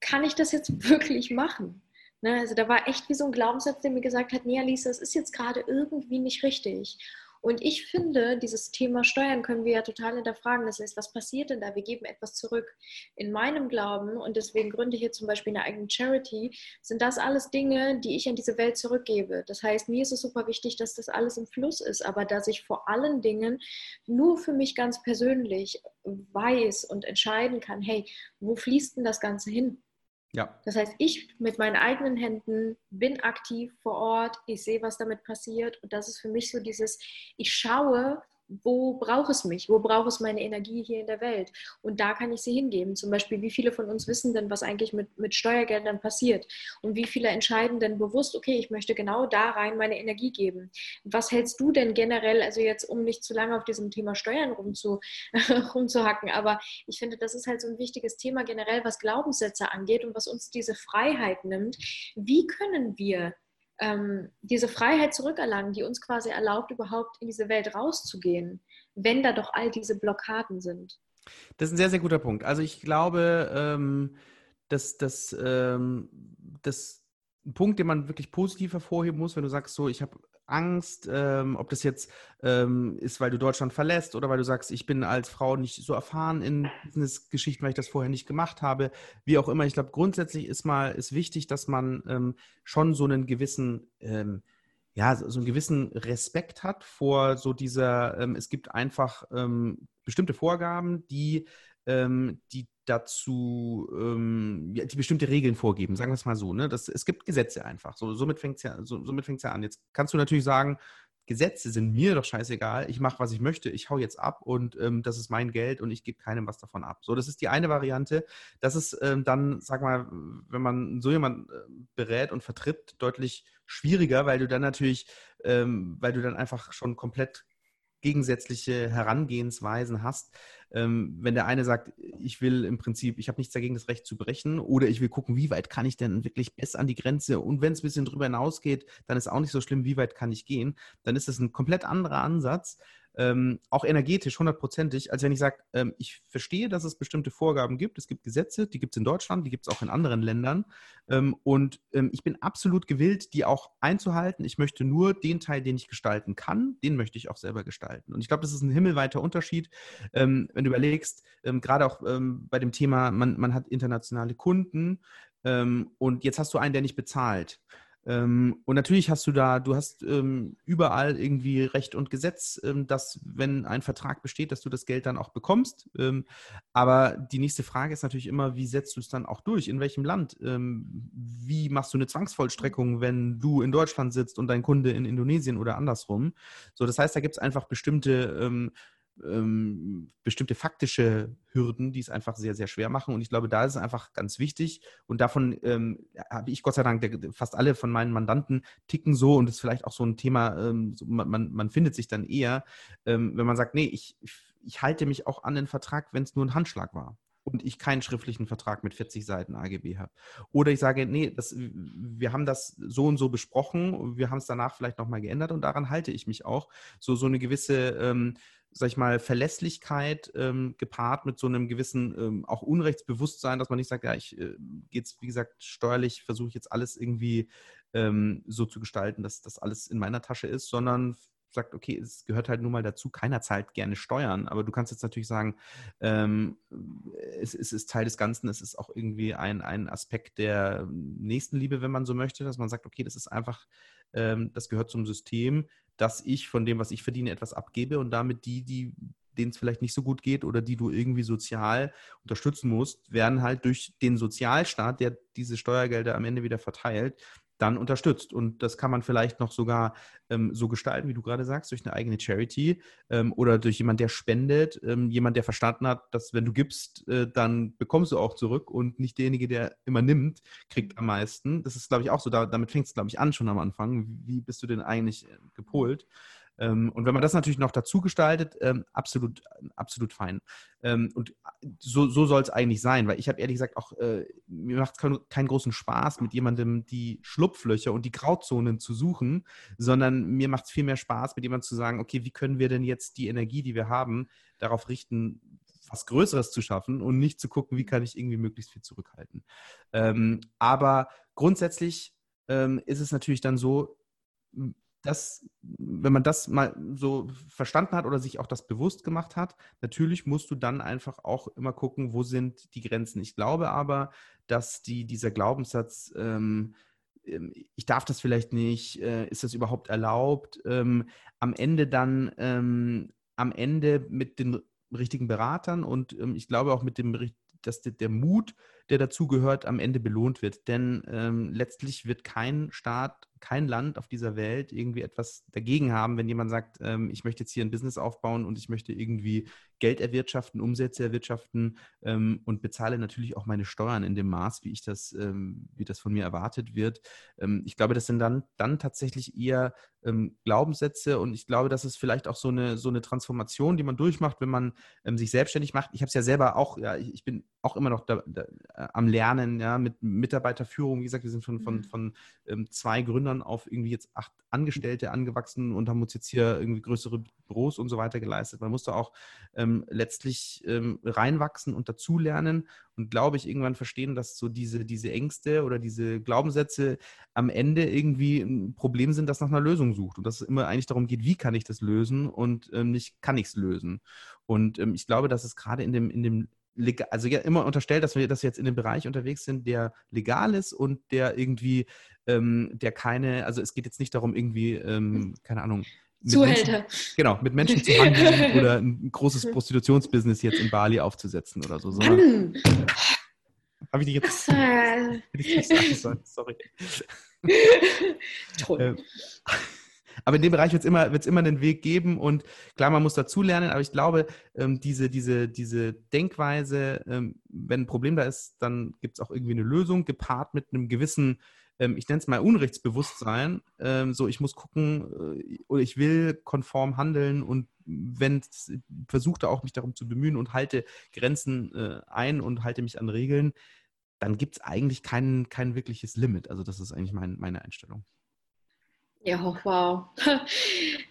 kann ich das jetzt [laughs] wirklich machen? Ne? Also da war echt wie so ein Glaubenssatz, der mir gesagt hat, nee, Alisa, es ist jetzt gerade irgendwie nicht richtig. Und ich finde, dieses Thema Steuern können wir ja total hinterfragen. Das heißt, was passiert denn da? Wir geben etwas zurück. In meinem Glauben, und deswegen gründe ich hier zum Beispiel eine eigene Charity, sind das alles Dinge, die ich an diese Welt zurückgebe. Das heißt, mir ist es super wichtig, dass das alles im Fluss ist, aber dass ich vor allen Dingen nur für mich ganz persönlich weiß und entscheiden kann, hey, wo fließt denn das Ganze hin? Ja. Das heißt, ich mit meinen eigenen Händen bin aktiv vor Ort, ich sehe, was damit passiert und das ist für mich so dieses, ich schaue, wo braucht es mich? Wo braucht es meine Energie hier in der Welt? Und da kann ich sie hingeben. Zum Beispiel, wie viele von uns wissen denn, was eigentlich mit, mit Steuergeldern passiert? Und wie viele entscheiden denn bewusst, okay, ich möchte genau da rein meine Energie geben? Was hältst du denn generell, also jetzt, um nicht zu lange auf diesem Thema Steuern rumzu, [laughs] rumzuhacken, aber ich finde, das ist halt so ein wichtiges Thema generell, was Glaubenssätze angeht und was uns diese Freiheit nimmt. Wie können wir ähm, diese Freiheit zurückerlangen, die uns quasi erlaubt, überhaupt in diese Welt rauszugehen, wenn da doch all diese Blockaden sind. Das ist ein sehr, sehr guter Punkt. Also ich glaube, ähm, dass, dass, ähm, Punkt, den man wirklich positiv hervorheben muss, wenn du sagst, so, ich habe Angst, ähm, ob das jetzt ähm, ist, weil du Deutschland verlässt oder weil du sagst, ich bin als Frau nicht so erfahren in Business-Geschichten, weil ich das vorher nicht gemacht habe. Wie auch immer, ich glaube, grundsätzlich ist mal ist wichtig, dass man ähm, schon so einen gewissen ähm, ja, so einen gewissen Respekt hat vor so dieser, ähm, es gibt einfach ähm, bestimmte Vorgaben, die, die dazu, ähm, ja, die bestimmte Regeln vorgeben, sagen wir es mal so. Ne? Das, es gibt Gesetze einfach. So, somit fängt es ja, so, ja an. Jetzt kannst du natürlich sagen, Gesetze sind mir doch scheißegal. Ich mache, was ich möchte. Ich hau jetzt ab und ähm, das ist mein Geld und ich gebe keinem was davon ab. So, das ist die eine Variante. Das ist ähm, dann, sag mal, wenn man so jemanden äh, berät und vertritt, deutlich schwieriger, weil du dann natürlich, ähm, weil du dann einfach schon komplett gegensätzliche Herangehensweisen hast. Ähm, wenn der eine sagt, ich will im Prinzip, ich habe nichts dagegen, das Recht zu brechen, oder ich will gucken, wie weit kann ich denn wirklich bis an die Grenze und wenn es ein bisschen drüber hinausgeht, dann ist auch nicht so schlimm, wie weit kann ich gehen, dann ist das ein komplett anderer Ansatz, ähm, auch energetisch, hundertprozentig, als wenn ich sage, ähm, ich verstehe, dass es bestimmte Vorgaben gibt. Es gibt Gesetze, die gibt es in Deutschland, die gibt es auch in anderen Ländern. Ähm, und ähm, ich bin absolut gewillt, die auch einzuhalten. Ich möchte nur den Teil, den ich gestalten kann, den möchte ich auch selber gestalten. Und ich glaube, das ist ein himmelweiter Unterschied, ähm, wenn du überlegst, ähm, gerade auch bei dem Thema, man, man hat internationale Kunden und jetzt hast du einen, der nicht bezahlt Ähm, und natürlich hast du da, du hast ähm, überall irgendwie Recht und Gesetz, ähm, dass wenn ein Vertrag besteht, dass du das Geld dann auch bekommst. Aber die nächste Frage ist natürlich immer, wie setzt du es dann auch durch? In welchem Land? Wie machst du eine Zwangsvollstreckung, wenn du in Deutschland sitzt und dein Kunde in Indonesien oder andersrum? So, das heißt, da gibt es einfach bestimmte ähm, bestimmte faktische Hürden, die es einfach sehr, sehr schwer machen. Und ich glaube, da ist es einfach ganz wichtig. Und davon ähm, habe ich Gott sei Dank, fast alle von meinen Mandanten ticken so und ist vielleicht auch so ein Thema, ähm, so, man, man findet sich dann eher, ähm, wenn man sagt, nee, ich, ich halte mich auch an den Vertrag, wenn es nur ein Handschlag war und ich keinen schriftlichen Vertrag mit 40 Seiten AGB habe. Oder ich sage, nee, das, wir haben das so und so besprochen, wir haben es danach vielleicht nochmal geändert und daran halte ich mich auch. So, so eine gewisse ähm, sag ich mal, Verlässlichkeit ähm, gepaart mit so einem gewissen ähm, auch Unrechtsbewusstsein, dass man nicht sagt, ja, ich äh, geht's, wie gesagt, steuerlich versuche ich jetzt alles irgendwie ähm, so zu gestalten, dass das alles in meiner Tasche ist, sondern sagt, okay, es gehört halt nun mal dazu, keiner zahlt gerne Steuern, aber du kannst jetzt natürlich sagen, ähm, es, es, ist Teil des Ganzen, es ist auch irgendwie ein, ein Aspekt der Nächstenliebe, wenn man so möchte, dass man sagt, okay, das ist einfach, ähm, das gehört zum System, dass ich von dem, was ich verdiene, etwas abgebe und damit die, die denen es vielleicht nicht so gut geht oder die du irgendwie sozial unterstützen musst, werden halt durch den Sozialstaat, der diese Steuergelder am Ende wieder verteilt, dann unterstützt. Und das kann man vielleicht noch sogar ähm, so gestalten, wie du gerade sagst, durch eine eigene Charity ähm, oder durch jemand, der spendet, ähm, jemand, der verstanden hat, dass wenn du gibst, äh, dann bekommst du auch zurück und nicht derjenige, der immer nimmt, kriegt am meisten. Das ist, glaube ich, auch so. Da, damit fängt es, glaube ich, an schon am Anfang. Wie bist du denn eigentlich äh, gepolt? Ähm, und wenn man das natürlich noch dazu gestaltet, ähm, absolut, absolut fein. Ähm, und so, so soll es eigentlich sein, weil ich habe ehrlich gesagt auch, äh, mir macht es keinen großen Spaß, mit jemandem die Schlupflöcher und die Grauzonen zu suchen, sondern mir macht es viel mehr Spaß, mit jemandem zu sagen, okay, wie können wir denn jetzt die Energie, die wir haben, darauf richten, was Größeres zu schaffen und nicht zu gucken, wie kann ich irgendwie möglichst viel zurückhalten. Aber grundsätzlich ist es natürlich dann so, das, wenn man das mal so verstanden hat oder sich auch das bewusst gemacht hat, natürlich musst du dann einfach auch immer gucken, wo sind die Grenzen. Ich glaube aber, dass die, dieser Glaubenssatz, ähm, ähm ich darf das vielleicht nicht, äh, ist das überhaupt erlaubt, ähm, am Ende dann, ähm, am Ende mit den richtigen Beratern und ähm, ich glaube auch mit dem, dass der, der Mut, der dazugehört, am Ende belohnt wird. Denn ähm, letztlich wird kein Staat kein Land auf dieser Welt irgendwie etwas dagegen haben, wenn jemand sagt, ähm, ich möchte jetzt hier ein Business aufbauen und ich möchte irgendwie Geld erwirtschaften, Umsätze erwirtschaften ähm, und bezahle natürlich auch meine Steuern in dem Maß, wie ich das, ähm, wie das von mir erwartet wird. Ähm, ich glaube, das sind dann, dann tatsächlich eher ähm, Glaubenssätze und ich glaube, das ist vielleicht auch so eine, so eine Transformation, die man durchmacht, wenn man ähm, sich selbstständig macht. Ich habe es ja selber auch, ja, ich, ich bin auch immer noch da, da, äh, am Lernen, ja, mit Mitarbeiterführung. Wie gesagt, wir sind von, von, mhm. von ähm, zwei Gründern auf irgendwie jetzt acht Angestellte angewachsen und haben uns jetzt hier irgendwie größere Büros und so weiter geleistet. Man musste auch ähm, letztlich ähm, reinwachsen und dazulernen und glaube ich irgendwann verstehen, dass so diese, diese Ängste oder diese Glaubenssätze am Ende irgendwie ein Problem sind, das nach einer Lösung sucht und dass es immer eigentlich darum geht, wie kann ich das lösen und ähm, nicht kann ich es lösen. Und ähm, ich glaube, dass es gerade in dem, in dem also ja immer unterstellt, dass wir, wir jetzt in dem Bereich unterwegs sind, der legal ist und der irgendwie, ähm, der keine, also es geht jetzt nicht darum, irgendwie, ähm, keine Ahnung, Zuhälter. Menschen, genau, mit Menschen zu handeln [laughs] oder ein großes Prostitutionsbusiness jetzt in Bali aufzusetzen oder so. Habe ich dich jetzt. Äh... [laughs] ich sorry. [laughs] Toll. Ähm, aber in dem Bereich wird es immer, immer einen Weg geben und klar, man muss dazulernen, aber ich glaube, ähm, diese, diese, diese Denkweise, ähm, wenn ein Problem da ist, dann gibt es auch irgendwie eine Lösung, gepaart mit einem gewissen, ähm, ich nenne es mal Unrechtsbewusstsein. Ähm, so, ich muss gucken äh, oder ich will konform handeln und wenn versuche da auch mich darum zu bemühen und halte Grenzen äh, ein und halte mich an Regeln, dann gibt es eigentlich kein, kein wirkliches Limit. Also das ist eigentlich mein, meine Einstellung. Ja, wow. [laughs]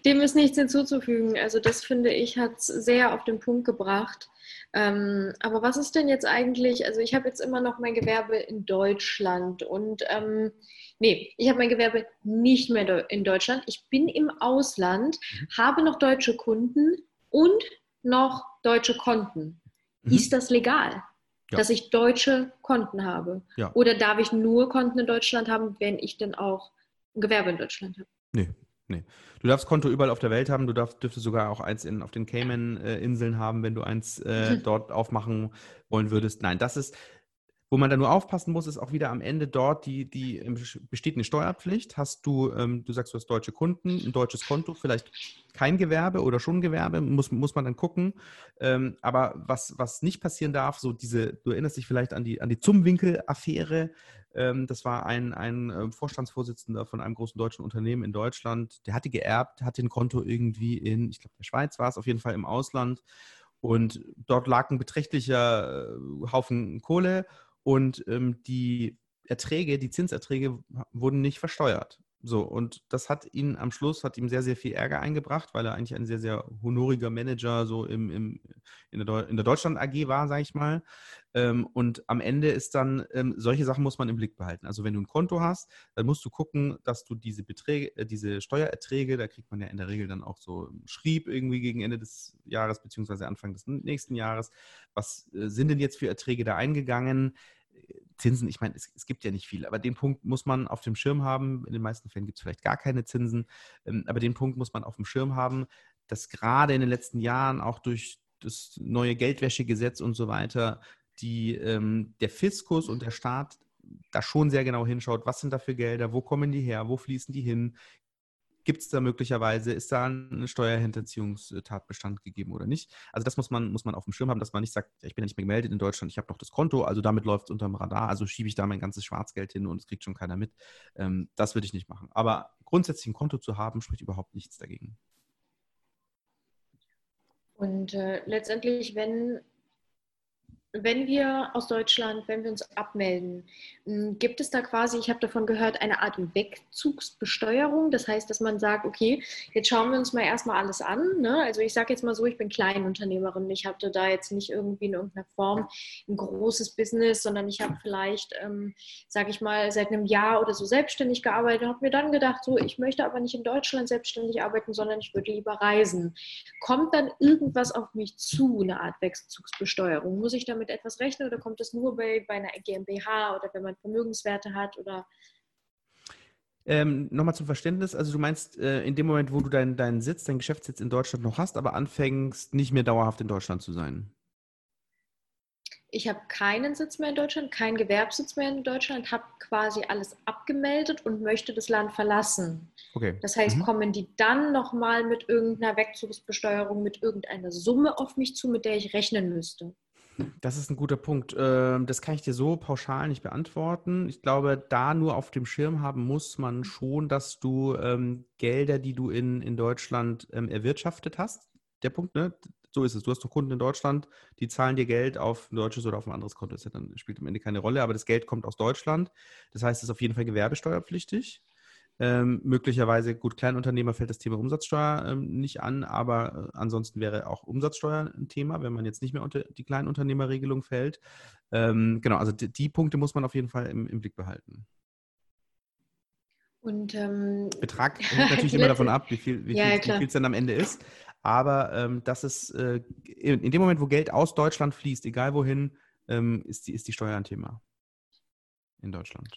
Dem ist nichts hinzuzufügen. Also das finde ich, hat es sehr auf den Punkt gebracht. Ähm, aber was ist denn jetzt eigentlich, also ich habe jetzt immer noch mein Gewerbe in Deutschland und ähm, nee, ich habe mein Gewerbe nicht mehr in Deutschland. Ich bin im Ausland, mhm. habe noch deutsche Kunden und noch deutsche Konten. Mhm. Ist das legal? Ja. Dass ich deutsche Konten habe? Ja. Oder darf ich nur Konten in Deutschland haben, wenn ich denn auch ein Gewerbe in Deutschland habe. Nee, nee. Du darfst Konto überall auf der Welt haben. Du darfst, dürftest sogar auch eins in, auf den Cayman-Inseln haben, wenn du eins äh, [laughs] dort aufmachen wollen würdest. Nein, das ist, wo man dann nur aufpassen muss, ist auch wieder am Ende dort die, die ähm, besteht eine Steuerpflicht. Hast du, ähm, du sagst, du hast deutsche Kunden, ein deutsches Konto, vielleicht kein Gewerbe oder schon Gewerbe, muss, muss man dann gucken. Ähm, aber was, was nicht passieren darf, so diese, du erinnerst dich vielleicht an die, an die Zumwinkel-Affäre. Ähm, das war ein, ein äh, Vorstandsvorsitzender von einem großen deutschen Unternehmen in Deutschland, der hatte geerbt, hatte ein Konto irgendwie in, ich glaube, der Schweiz war es, auf jeden Fall im Ausland. Und dort lag ein beträchtlicher äh, Haufen Kohle und ähm, die Erträge, die Zinserträge wurden nicht versteuert. So, und das hat ihn am Schluss, hat ihm sehr, sehr viel Ärger eingebracht, weil er eigentlich ein sehr, sehr honoriger Manager so im, im, in, der, in der Deutschland AG war, sage ich mal. Ähm, und am Ende ist dann, ähm, solche Sachen muss man im Blick behalten. Also wenn du ein Konto hast, dann musst du gucken, dass du diese Beträge, äh, diese Steuererträge, da kriegt man ja in der Regel dann auch so Schrieb irgendwie gegen Ende des Jahres beziehungsweise Anfang des nächsten Jahres. Was äh, sind denn jetzt für Erträge da eingegangen? Zinsen, ich meine, es, es, gibt ja nicht viel, aber den Punkt muss man auf dem Schirm haben. In den meisten Fällen gibt es vielleicht gar keine Zinsen, ähm, aber den Punkt muss man auf dem Schirm haben, dass gerade in den letzten Jahren auch durch das neue Geldwäschegesetz und so weiter die, ähm, der Fiskus und der Staat da schon sehr genau hinschaut, was sind da für Gelder, wo kommen die her, wo fließen die hin, Gibt es da möglicherweise, ist da ein Steuerhinterziehungstatbestand gegeben oder nicht? Also das muss man, muss man auf dem Schirm haben, dass man nicht sagt, ich bin ja nicht mehr gemeldet in Deutschland, ich habe noch das Konto, also damit läuft es unterm Radar, also schiebe ich da mein ganzes Schwarzgeld hin und es kriegt schon keiner mit. Ähm, das würde ich nicht machen. Aber grundsätzlich ein Konto zu haben, spricht überhaupt nichts dagegen. Und äh, letztendlich, wenn wenn wir aus Deutschland, wenn wir uns abmelden, hm, gibt es da quasi, ich habe davon gehört, eine Art Wegzugsbesteuerung. Das heißt, dass man sagt, okay, jetzt schauen wir uns mal erstmal alles an. Ne? Also ich sage jetzt mal so, ich bin Kleinunternehmerin. Ich hatte da jetzt nicht irgendwie in irgendeiner Form ein großes Business, sondern ich habe vielleicht, ähm, sage ich mal, seit einem Jahr oder so selbstständig gearbeitet und habe mir dann gedacht, so, ich möchte aber nicht in Deutschland selbstständig arbeiten, sondern ich würde lieber reisen. Kommt dann irgendwas auf mich zu, eine Art Wegzugsbesteuerung? Muss ich damit mit etwas rechnen oder kommt es nur bei, bei einer GmbH oder wenn man Vermögenswerte hat oder ähm, Nochmal zum Verständnis, also du meinst, äh, in dem Moment, wo du deinen dein Sitz, deinen Geschäftssitz in Deutschland noch hast, aber anfängst, nicht mehr dauerhaft in Deutschland zu sein? Ich habe keinen Sitz mehr in Deutschland, keinen Gewerbssitz mehr in Deutschland, habe quasi alles abgemeldet und möchte das Land verlassen. Okay. Das heißt, mhm. kommen die dann nochmal mit irgendeiner Wegzugsbesteuerung, mit irgendeiner Summe auf mich zu, mit der ich rechnen müsste? Das ist ein guter Punkt. Ähm, das kann ich dir so pauschal nicht beantworten. Ich glaube, da nur auf dem Schirm haben muss man schon, dass du ähm, Gelder, die du in, in Deutschland ähm, erwirtschaftet hast, der Punkt, ne? So ist es. Du hast doch Kunden in Deutschland, die zahlen dir Geld auf ein deutsches oder auf ein anderes Konto. Das spielt am Ende keine Rolle, aber das Geld kommt aus Deutschland. Das heißt, es ist auf jeden Fall gewerbesteuerpflichtig. Ähm, möglicherweise, gut, Kleinunternehmer fällt das Thema Umsatzsteuer ähm, nicht an, aber äh, ansonsten wäre auch Umsatzsteuer ein Thema, wenn man jetzt nicht mehr unter die Kleinunternehmerregelung fällt. Ähm, genau, also die, die, Punkte muss man auf jeden Fall im, im Blick behalten. Und ähm, Betrag [laughs] hängt natürlich immer davon ab, wie viel wie ja, viel es dann am Ende ist. Aber ähm, das ist äh, in dem Moment, wo Geld aus Deutschland fließt, egal wohin, ähm, ist, die, ist die Steuer ein Thema in Deutschland.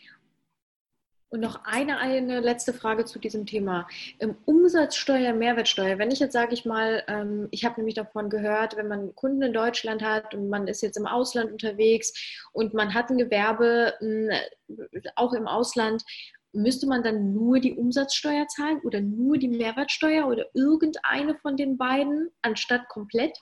Und noch eine, eine letzte Frage zu diesem Thema. Ähm, Umsatzsteuer, Mehrwertsteuer. Wenn ich jetzt sage ich mal, ähm, ich habe nämlich davon gehört, wenn man Kunden in Deutschland hat und man ist jetzt im Ausland unterwegs und man hat ein Gewerbe äh, auch im Ausland, müsste man dann nur die Umsatzsteuer zahlen oder nur die Mehrwertsteuer oder irgendeine von den beiden anstatt komplett?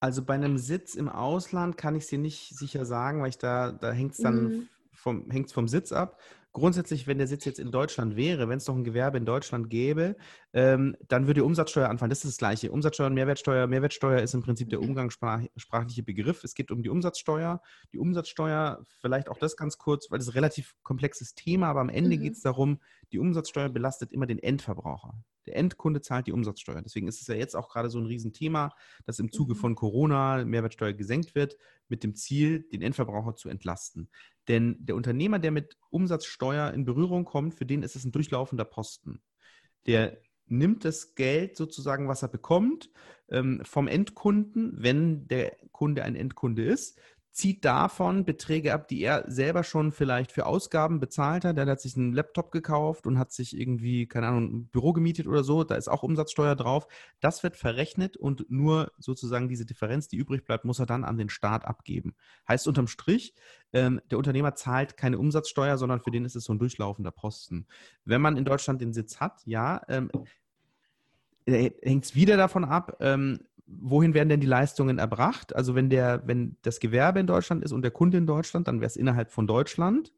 Also bei einem Sitz im Ausland kann ich es dir nicht sicher sagen, weil ich da, da hängt es dann mhm. vom, vom Sitz ab grundsätzlich, wenn der Sitz jetzt in Deutschland wäre, wenn es noch ein Gewerbe in Deutschland gäbe, ähm, dann würde Umsatzsteuer anfallen. Das ist das Gleiche. Umsatzsteuer und Mehrwertsteuer. Mehrwertsteuer ist im Prinzip der mhm. umgangssprachliche Begriff. Es geht um die Umsatzsteuer. Die Umsatzsteuer, vielleicht auch das ganz kurz, weil das ist ein relativ komplexes Thema, aber am Ende mhm. geht es darum, die Umsatzsteuer belastet immer den Endverbraucher. Der Endkunde zahlt die Umsatzsteuer. Deswegen ist es ja jetzt auch gerade so ein Riesenthema, dass im Zuge mhm. von Corona Mehrwertsteuer gesenkt wird, mit dem Ziel, den Endverbraucher zu entlasten. Denn der Unternehmer, der mit Umsatzsteuer in Berührung kommt, für den ist es ein durchlaufender Posten. Der nimmt das Geld sozusagen, was er bekommt, ähm, vom Endkunden, wenn der Kunde ein Endkunde ist, zieht davon Beträge ab, die er selber schon vielleicht für Ausgaben bezahlt hat. Der hat sich einen Laptop gekauft und hat sich irgendwie, keine Ahnung, ein Büro gemietet oder so. Da ist auch Umsatzsteuer drauf. Das wird verrechnet und nur sozusagen diese Differenz, die übrig bleibt, muss er dann an den Staat abgeben. Heißt unterm Strich, ähm, der Unternehmer zahlt keine Umsatzsteuer, sondern für den ist es so ein durchlaufender Posten. Wenn man in Deutschland den Sitz hat, ja, ähm, hängt es wieder davon ab, ähm, wohin werden denn die Leistungen erbracht? Also wenn der, wenn das Gewerbe in Deutschland ist und der Kunde in Deutschland, dann wäre es innerhalb von Deutschland.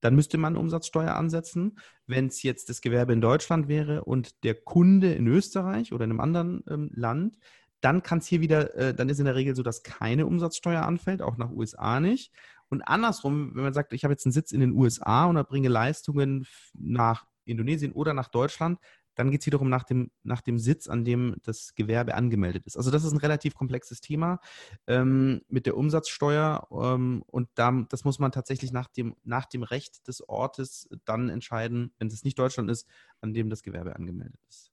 Dann müsste man Umsatzsteuer ansetzen. Wenn es jetzt das Gewerbe in Deutschland wäre und der Kunde in Österreich oder in einem anderen ähm, Land, dann kann es hier wieder, äh, dann ist in der Regel so, dass keine Umsatzsteuer anfällt, auch nach USA nicht. Und andersrum, wenn man sagt, ich habe jetzt einen Sitz in den USA und bringe Leistungen nach Indonesien oder nach Deutschland, dann geht es wiederum nach dem, nach dem Sitz, an dem das Gewerbe angemeldet ist. Also das ist ein relativ komplexes Thema ähm, mit der Umsatzsteuer ähm, und da, das muss man tatsächlich nach dem, nach dem Recht des Ortes dann entscheiden, wenn es nicht Deutschland ist, an dem das Gewerbe angemeldet ist.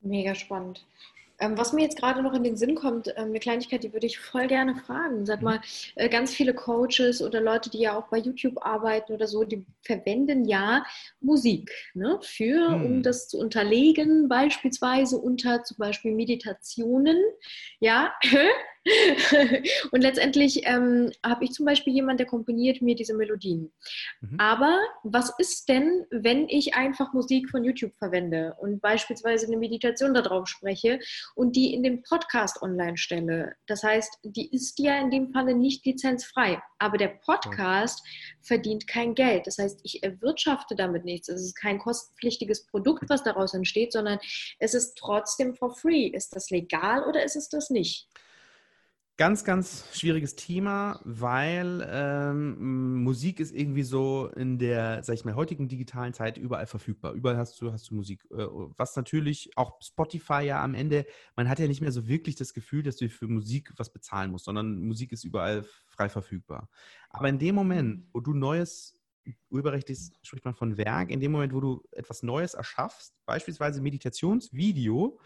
Mega spannend. Ähm, was mir jetzt gerade noch in den Sinn kommt, ähm, eine Kleinigkeit, die würde ich voll gerne fragen. Sag mhm. mal, äh, ganz viele Coaches oder Leute, die ja auch bei YouTube arbeiten oder so, die verwenden ja Musik ne, für, hm. um das zu unterlegen, beispielsweise unter zum Beispiel Meditationen. Ja, [clears throat] [laughs] und letztendlich ähm, habe ich zum Beispiel jemanden, der komponiert mir diese Melodien. Mhm. Aber was ist denn, wenn ich einfach Musik von YouTube verwende und beispielsweise eine Meditation darauf spreche und die in den Podcast online stelle? Das heißt, die ist ja in dem Falle nicht lizenzfrei. Aber der Podcast okay. verdient kein Geld. Das heißt, ich erwirtschafte damit nichts. Es ist kein kostenpflichtiges Produkt, was daraus entsteht, sondern es ist trotzdem for free. Ist das legal oder ist es das nicht? Ganz, ganz schwieriges Thema, weil ähm, Musik ist irgendwie so in der, sag ich mal, heutigen digitalen Zeit überall verfügbar. Überall hast du, hast du Musik. Äh, was natürlich auch Spotify ja am Ende, man hat ja nicht mehr so wirklich das Gefühl, dass du für Musik was bezahlen musst, sondern Musik ist überall frei verfügbar. Aber in dem Moment, wo du neues urheberrechtlich spricht man von Werk, in dem Moment, wo du etwas Neues erschaffst, beispielsweise Meditationsvideo,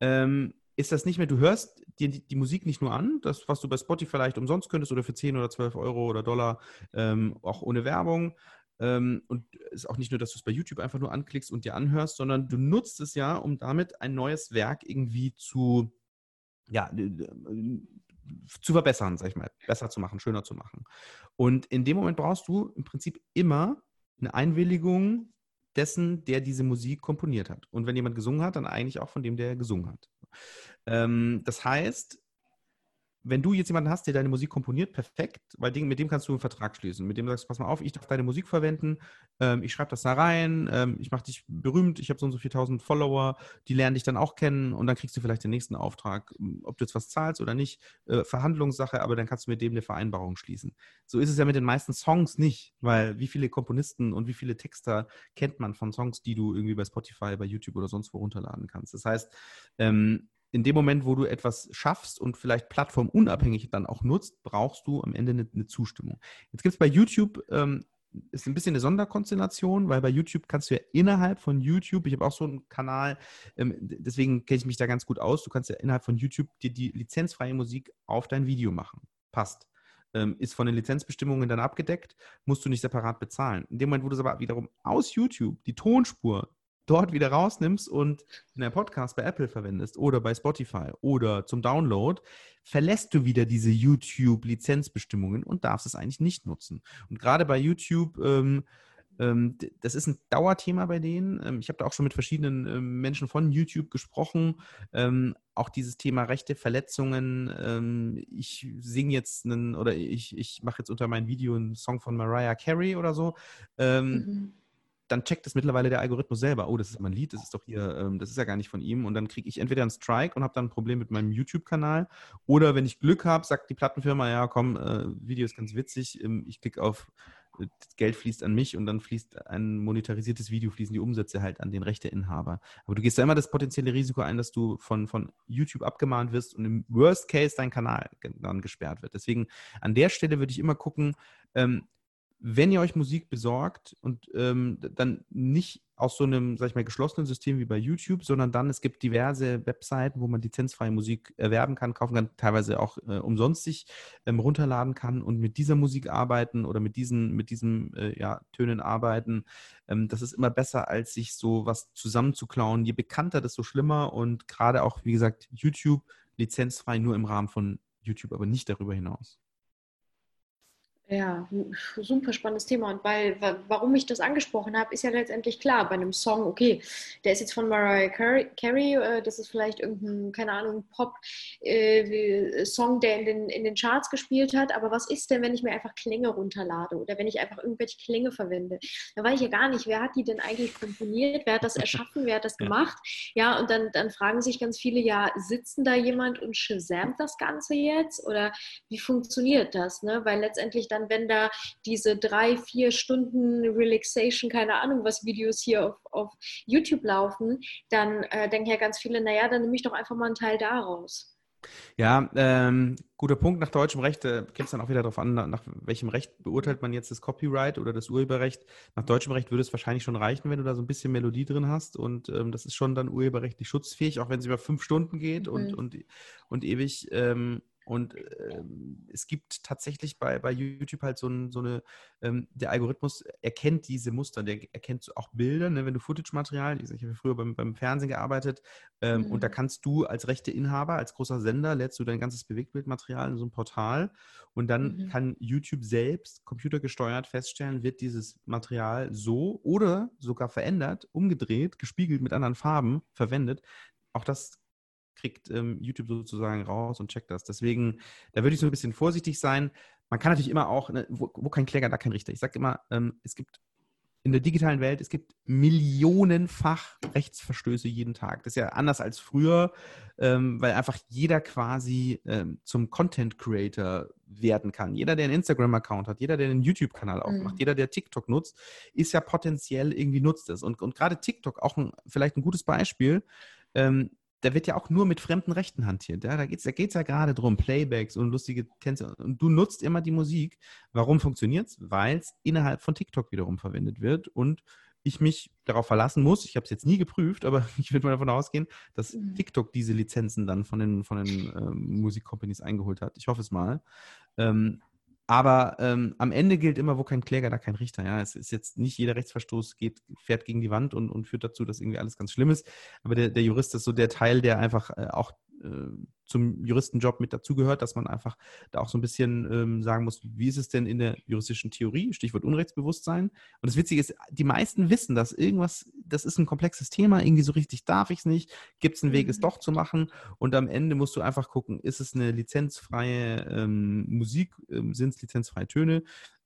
ähm, ist das nicht mehr, du hörst die, die, Musik nicht nur an, das, was du bei Spotify vielleicht umsonst könntest oder für 10 oder 12 Euro oder Dollar, ähm, auch ohne Werbung. Ähm, und es ist auch nicht nur, dass du es bei YouTube einfach nur anklickst und dir anhörst, sondern du nutzt es ja, um damit ein neues Werk irgendwie zu, ja, zu verbessern, sag ich mal, besser zu machen, schöner zu machen. Und in dem Moment brauchst du im Prinzip immer eine Einwilligung dessen, der diese Musik komponiert hat. Und wenn jemand gesungen hat, dann eigentlich auch von dem, der gesungen hat. Ähm, das heißt, wenn du jetzt jemanden hast, der deine Musik komponiert, perfekt, weil mit dem kannst du einen Vertrag schließen. Mit dem sagst du, pass mal auf, ich darf deine Musik verwenden, ähm, ich schreibe das da rein, ähm, ich mache dich berühmt, ich habe so und so 4000 Follower, die lernen dich dann auch kennen und dann kriegst du vielleicht den nächsten Auftrag, ob du jetzt was zahlst oder nicht, äh, Verhandlungssache, aber dann kannst du mit dem eine Vereinbarung schließen. So ist es ja mit den meisten Songs nicht, weil wie viele Komponisten und wie viele Texter kennt man von Songs, die du irgendwie bei Spotify, bei YouTube oder sonst wo runterladen kannst. Das heißt, ähm, in dem Moment, wo du etwas schaffst und vielleicht plattformunabhängig dann auch nutzt, brauchst du am Ende eine, eine Zustimmung. Jetzt gibt es bei YouTube, ähm, ist ein bisschen eine Sonderkonstellation, weil bei YouTube kannst du ja innerhalb von YouTube, ich habe auch so einen Kanal, ähm, deswegen kenne ich mich da ganz gut aus, du kannst ja innerhalb von YouTube dir die lizenzfreie Musik auf dein Video machen. Passt. Ähm, ist von den Lizenzbestimmungen dann abgedeckt, musst du nicht separat bezahlen. In dem Moment, wo du es aber wiederum aus YouTube die Tonspur dort wieder rausnimmst und in einem Podcast bei Apple verwendest oder bei Spotify oder zum Download, verlässt du wieder diese YouTube-Lizenzbestimmungen und darfst es eigentlich nicht nutzen. Und gerade bei YouTube, ähm, ähm, das ist ein Dauerthema bei denen. Ähm, ich habe da auch schon mit verschiedenen ähm, Menschen von YouTube gesprochen. Ähm, auch dieses Thema rechte Verletzungen. Ähm, ich singe jetzt einen oder ich, ich mache jetzt unter meinem Video einen Song von Mariah Carey oder so. Mhm dann checkt es mittlerweile der Algorithmus selber. Oh, das ist mein Lied, das ist doch hier, ähm, das ist ja gar nicht von ihm. Und dann kriege ich entweder einen Strike und habe dann ein Problem mit meinem YouTube-Kanal. Oder wenn ich Glück habe, sagt die Plattenfirma, ja, komm, äh, Video ist ganz witzig. Ähm, ich klicke auf, äh, das Geld fließt an mich und dann fließt ein monetarisiertes Video, fließen die Umsätze halt an den Rechteinhaber. Aber du gehst da immer das potenzielle Risiko ein, dass du von, von YouTube abgemahnt wirst und im Worst Case dein Kanal dann gesperrt wird. Deswegen an der Stelle würde ich immer gucken, ähm, wenn ihr euch Musik besorgt und ähm, dann nicht aus so einem, sag ich mal, geschlossenen System wie bei YouTube, sondern dann, es gibt diverse Webseiten, wo man lizenzfreie Musik erwerben kann, kaufen kann, teilweise auch äh, umsonst sich ähm, runterladen kann und mit dieser Musik arbeiten oder mit diesen, mit diesen äh, ja, Tönen arbeiten. Ähm, das ist immer besser, als sich so was zusammenzuklauen. Je bekannter, desto schlimmer und gerade auch, wie gesagt, YouTube lizenzfrei nur im Rahmen von YouTube, aber nicht darüber hinaus. Ja, super spannendes Thema. Und weil, warum ich das angesprochen habe, ist ja letztendlich klar, bei einem Song, okay, der ist jetzt von Mariah Carey, äh, das ist vielleicht irgendein, keine Ahnung, Pop-Song, äh, der in den, in den Charts gespielt hat, aber was ist denn, wenn ich mir einfach Klänge runterlade oder wenn ich einfach irgendwelche Klänge verwende? Da weiß ich ja gar nicht, wer hat die denn eigentlich komponiert, wer hat das erschaffen, wer hat das gemacht? Ja, und dann, dann fragen sich ganz viele, ja, sitzen da jemand und shazamt das Ganze jetzt oder wie funktioniert das? Ne? Weil letztendlich dann, wenn da diese drei, vier Stunden Relaxation, keine Ahnung was Videos hier auf, auf YouTube laufen, dann äh, denken ja ganz viele, naja, dann nehme ich doch einfach mal einen Teil daraus. Ja, ähm, guter Punkt. Nach deutschem Recht äh, kommt es dann auch wieder darauf an, nach welchem Recht beurteilt man jetzt das Copyright oder das Urheberrecht. Nach deutschem Recht würde es wahrscheinlich schon reichen, wenn du da so ein bisschen Melodie drin hast und ähm, das ist schon dann urheberrechtlich schutzfähig, auch wenn es über fünf Stunden geht mhm. und, und, und ewig. Ähm, und ähm, es gibt tatsächlich bei, bei YouTube halt so, ein, so eine, ähm, der Algorithmus erkennt diese Muster, der erkennt auch Bilder, ne? wenn du Footage-Material, ich habe früher beim, beim Fernsehen gearbeitet, ähm, mhm. und da mhm. kannst du als Rechteinhaber, als großer Sender, lädst du dein ganzes Bewegtbildmaterial in so ein Portal und dann mhm. kann YouTube selbst computergesteuert feststellen, wird dieses Material so oder sogar verändert, umgedreht, gespiegelt mit anderen Farben verwendet. Auch das kriegt ähm, YouTube sozusagen raus und checkt das. Deswegen, da würde ich so ein bisschen vorsichtig sein. Man kann natürlich immer auch, ne, wo, wo, kein Kläger, da kein Richter. Ich sage immer, ähm, es gibt in der digitalen Welt, es gibt millionenfach Rechtsverstöße jeden Tag. Das ist ja anders als früher, ähm, weil einfach jeder quasi ähm, zum Content Creator werden kann. Jeder, der einen Instagram-Account hat, jeder, der einen YouTube-Kanal aufmacht, mhm. jeder, der TikTok nutzt, ist ja potenziell irgendwie nutzt es. Und, und gerade TikTok, auch ein, vielleicht ein gutes Beispiel, ähm, da wird ja auch nur mit fremden Rechten hantiert. Ja? Da geht es da geht's ja gerade drum, Playbacks und lustige Tänze. Und du nutzt immer die Musik. Warum funktioniert es? Weil es innerhalb von TikTok wiederum verwendet wird und ich mich darauf verlassen muss, ich habe es jetzt nie geprüft, aber [laughs] ich würde mal davon ausgehen, dass mhm. TikTok diese Lizenzen dann von den, von den ähm, Musikcompanies eingeholt hat. Ich hoffe es mal. Ähm, aber ähm, am Ende gilt immer, wo kein Kläger, da kein Richter. Ja, es ist jetzt nicht jeder Rechtsverstoß geht, fährt gegen die Wand und, und führt dazu, dass irgendwie alles ganz schlimm ist. Aber der, der Jurist ist so der Teil, der einfach äh, auch zum Juristenjob mit dazugehört, dass man einfach da auch so ein bisschen ähm, sagen muss, wie ist es denn in der juristischen Theorie, Stichwort Unrechtsbewusstsein. Und das Witzige ist, die meisten wissen, dass irgendwas, das ist ein komplexes Thema, irgendwie so richtig darf ich es nicht, gibt es einen Weg, es mhm. doch zu machen. Und am Ende musst du einfach gucken, ist es eine lizenzfreie ähm, Musik, ähm, sind es lizenzfreie Töne,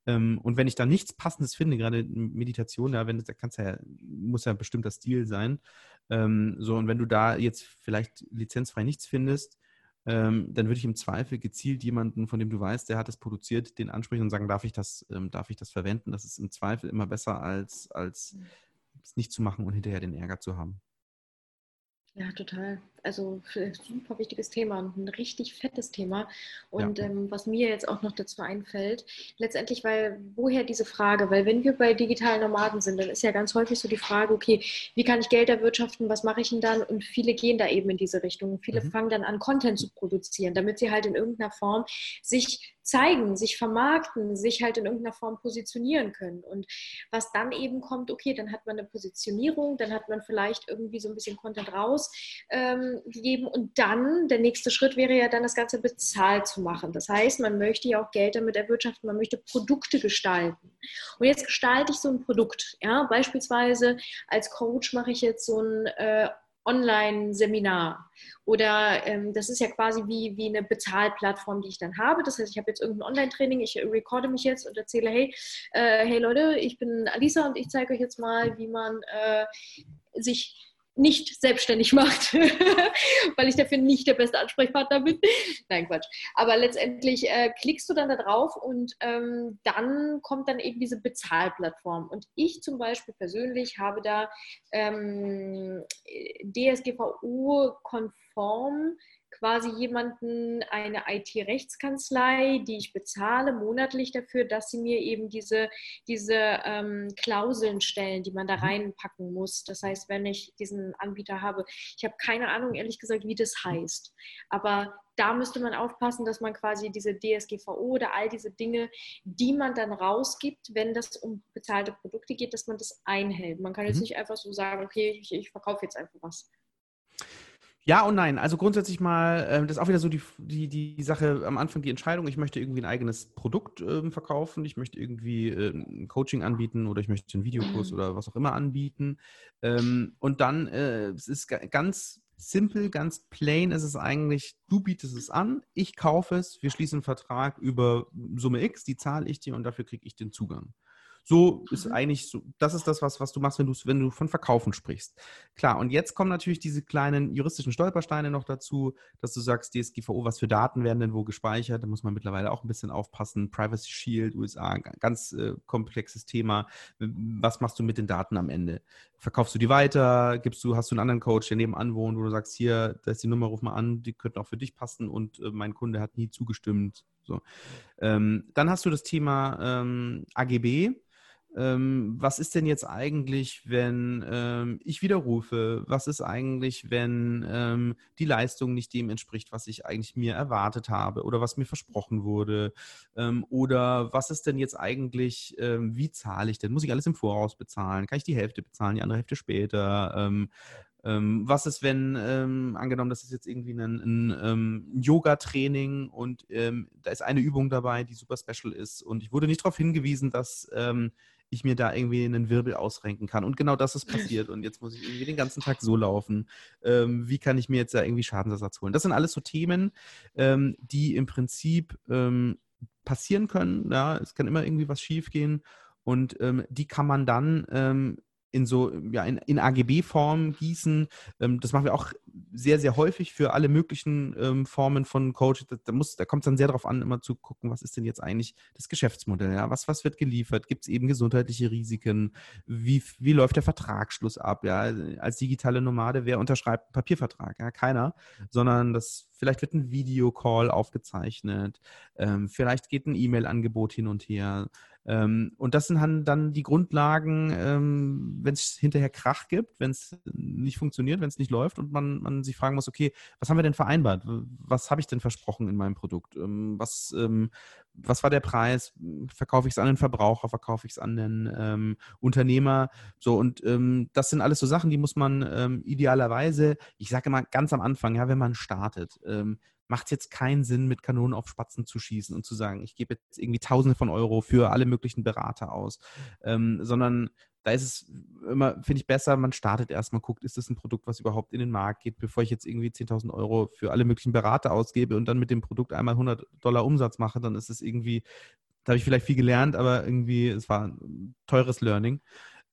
und wenn ich da nichts Passendes finde, gerade Meditation, ja, wenn da kannst ja, muss ja ein bestimmter Stil sein. Ähm, so, und wenn du da jetzt vielleicht lizenzfrei nichts findest, ähm, dann würde ich im Zweifel gezielt jemanden, von dem du weißt, der hat es produziert, den ansprechen und sagen, darf ich das, ähm, darf ich das verwenden? Das ist im Zweifel immer besser, als, als mhm. es nicht zu machen und hinterher den Ärger zu haben. Ja, total. Also super wichtiges Thema und ein richtig fettes Thema. Und ja. ähm, was mir jetzt auch noch dazu einfällt, letztendlich, weil woher diese Frage? Weil wenn wir bei digitalen Nomaden sind, dann ist ja ganz häufig so die Frage, okay, wie kann ich Geld erwirtschaften, was mache ich denn dann? Und viele gehen da eben in diese Richtung. Viele mhm. fangen dann an, Content zu produzieren, damit sie halt in irgendeiner Form sich zeigen, sich vermarkten, sich halt in irgendeiner Form positionieren können. Und was dann eben kommt, okay, dann hat man eine Positionierung, dann hat man vielleicht irgendwie so ein bisschen Content rausgegeben ähm, und dann, der nächste Schritt wäre ja dann das Ganze bezahlt zu machen. Das heißt, man möchte ja auch Geld damit erwirtschaften, man möchte Produkte gestalten. Und jetzt gestalte ich so ein Produkt, ja, beispielsweise als Coach mache ich jetzt so ein äh, Online-Seminar. Oder ähm, das ist ja quasi wie, wie eine Bezahlplattform, die ich dann habe. Das heißt, ich habe jetzt irgendein Online-Training, ich recorde mich jetzt und erzähle, hey, äh, hey Leute, ich bin Alisa und ich zeige euch jetzt mal, wie man äh, sich nicht selbstständig macht, [laughs] weil ich dafür nicht der beste Ansprechpartner bin. Nein, Quatsch. Aber letztendlich äh, klickst du dann da drauf und ähm, dann kommt dann eben diese Bezahlplattform. Und ich zum Beispiel persönlich habe da ähm, DSGVO-konform quasi jemanden, eine IT-Rechtskanzlei, die ich bezahle monatlich dafür, dass sie mir eben diese, diese ähm, Klauseln stellen, die man da mhm. reinpacken muss. Das heißt, wenn ich diesen Anbieter habe, ich habe keine Ahnung, ehrlich gesagt, wie das heißt. Aber da müsste man aufpassen, dass man quasi diese DSGVO oder all diese Dinge, die man dann rausgibt, wenn das um bezahlte Produkte geht, dass man das einhält. Man kann jetzt mhm. nicht einfach so sagen, okay, ich, ich verkaufe jetzt einfach was. Ja und nein. Also grundsätzlich mal, äh, das ist auch wieder so die, die, die Sache am Anfang, die Entscheidung, ich möchte irgendwie ein eigenes Produkt äh, verkaufen, ich möchte irgendwie äh, ein Coaching anbieten oder ich möchte einen Videokurs mhm. oder was auch immer anbieten. Ähm, und dann, äh, es ist ganz simpel, ganz plain ist es eigentlich, du bietest es an, ich kaufe es, wir schließen einen Vertrag über Summe X, die zahle ich dir und dafür kriege ich den Zugang. So ist mhm. eigentlich so, das ist das, was, was du machst, wenn du, wenn du von Verkaufen sprichst. Klar, und jetzt kommen natürlich diese kleinen juristischen Stolpersteine noch dazu, dass du sagst, DSGVO, was für Daten werden denn wo gespeichert? Da muss man mittlerweile auch ein bisschen aufpassen. Privacy Shield, USA, ganz äh, komplexes Thema. Was machst du mit den Daten am Ende? Verkaufst du die weiter? Gibst du, hast du einen anderen Coach, der nebenan wohnt, wo du sagst, hier, da ist die Nummer, ruf mal an, die könnten auch für dich passen und äh, mein Kunde hat nie zugestimmt. So. Ähm, dann hast du das Thema ähm, AGB ähm, was ist denn jetzt eigentlich, wenn ähm, ich widerrufe? Was ist eigentlich, wenn ähm, die Leistung nicht dem entspricht, was ich eigentlich mir erwartet habe oder was mir versprochen wurde? Ähm, oder was ist denn jetzt eigentlich, wie zahle ich denn? Muss ich alles im Voraus bezahlen? Kann ich die Hälfte bezahlen, die andere Hälfte später? Ähm, was ist, wenn, ähm, angenommen, das ist jetzt irgendwie ein, ein ähm, Yoga-Training und ähm, da ist eine Übung dabei, die super special ist und ich wurde nicht darauf hingewiesen, dass ich mir da irgendwie einen Wirbel ausrenken kann. Und genau das ist passiert. Und jetzt muss ich irgendwie den ganzen Tag so laufen. Ähm, wie kann ich mir jetzt da irgendwie Schadensersatz holen? Das sind alles so Themen, ähm, die im Prinzip ähm, passieren können. Ja, es kann immer irgendwie was schiefgehen. Und ähm, die kann man dann ähm, in so, ja, in, in AGB-Form gießen. Ähm, das machen wir auch sehr, sehr häufig für alle möglichen ähm, Formen von Coaching. Da, da, da kommt es dann sehr darauf an, immer zu gucken, was ist denn jetzt eigentlich das Geschäftsmodell? Ja? Was, was wird geliefert? Gibt es eben gesundheitliche Risiken? Wie, wie läuft der Vertragsschluss ab? Ja? Als digitale Nomade, wer unterschreibt einen Papiervertrag? Ja? Keiner, sondern das vielleicht wird ein Videocall aufgezeichnet, ähm, vielleicht geht ein E-Mail-Angebot hin und her. Ähm, und das sind dann die Grundlagen, ähm, wenn es hinterher Krach gibt, wenn es nicht funktioniert, wenn es nicht läuft und man, man sich fragen muss, okay, was haben wir denn vereinbart? Was habe ich denn versprochen in meinem Produkt? Ähm, was, ähm, was war der Preis? Verkaufe ich es an den Verbraucher? Verkaufe ich es an den ähm, Unternehmer? So, und ähm, das sind alles so Sachen, die muss man idealerweise, ich sage immer ganz am Anfang, ja, wenn man startet, macht es jetzt keinen Sinn, mit Kanonen auf Spatzen zu schießen und zu sagen, ich gebe jetzt irgendwie Tausende von Euro für alle möglichen Berater aus, ähm, sondern da ist es immer, finde ich, besser, man startet erstmal, guckt, ist das ein Produkt, was überhaupt in den Markt geht, bevor ich jetzt irgendwie 10.000 Euro für alle möglichen Berater ausgebe und dann mit dem Produkt einmal 100 Dollar Umsatz mache, dann ist es irgendwie, da habe ich vielleicht viel gelernt, aber irgendwie, es war ein teures Learning.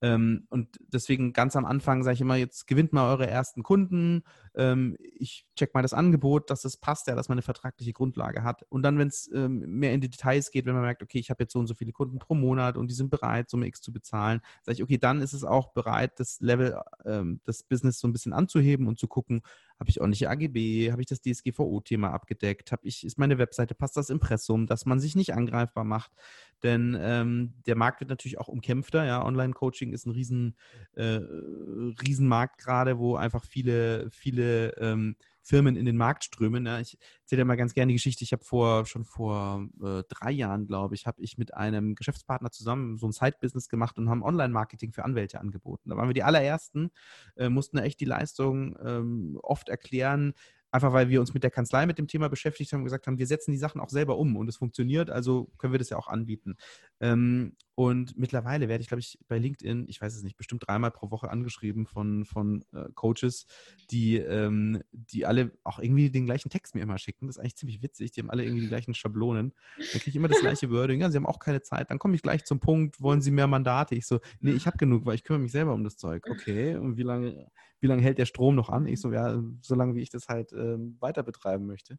Ähm, und deswegen ganz am Anfang sage ich immer, jetzt gewinnt mal eure ersten Kunden. Ähm, ich check mal das Angebot, dass es passt, ja, dass man eine vertragliche Grundlage hat. Und dann, wenn es ähm, mehr in die Details geht, wenn man merkt, okay, ich habe jetzt so und so viele Kunden pro Monat und die sind bereit, Summe X zu bezahlen, sage ich, okay, dann ist es auch bereit, das Level, ähm, das Business so ein bisschen anzuheben und zu gucken, habe ich ordentliche AGB, habe ich das DSGVO-Thema abgedeckt, habe ich, ist meine Webseite, passt das Impressum, dass man sich nicht angreifbar macht. Denn ähm, der Markt wird natürlich auch umkämpfter. Ja, Online-Coaching ist ein riesen, äh, Riesenmarkt gerade, wo einfach viele, viele ähm, Firmen in den Markt strömen. Ja, ich erzähle mal ganz gerne die Geschichte. Ich habe vor schon vor äh, drei Jahren, glaube ich, habe ich mit einem Geschäftspartner zusammen so ein Side-Business gemacht und haben Online-Marketing für Anwälte angeboten. Da waren wir die allerersten, äh, mussten echt die Leistung ähm, oft erklären, einfach weil wir uns mit der Kanzlei mit dem Thema beschäftigt haben und gesagt haben, wir setzen die Sachen auch selber um und es funktioniert, also können wir das ja auch anbieten. Ähm, und mittlerweile werde ich, glaube ich, bei LinkedIn, ich weiß es nicht, bestimmt dreimal pro Woche angeschrieben von, von äh, Coaches, die, ähm, die alle auch irgendwie den gleichen Text mir immer schicken. Das ist eigentlich ziemlich witzig. Die haben alle irgendwie die gleichen Schablonen. Dann kriege ich immer das gleiche [laughs] Wording. Ja, sie haben auch keine Zeit. Dann komme ich gleich zum Punkt, wollen sie mehr Mandate? Ich so, nee, ich habe genug, weil ich kümmere mich selber um das Zeug. Okay, und wie lange wie lange hält der Strom noch an? Ich so, ja, so lange, wie ich das halt ähm, weiter betreiben möchte.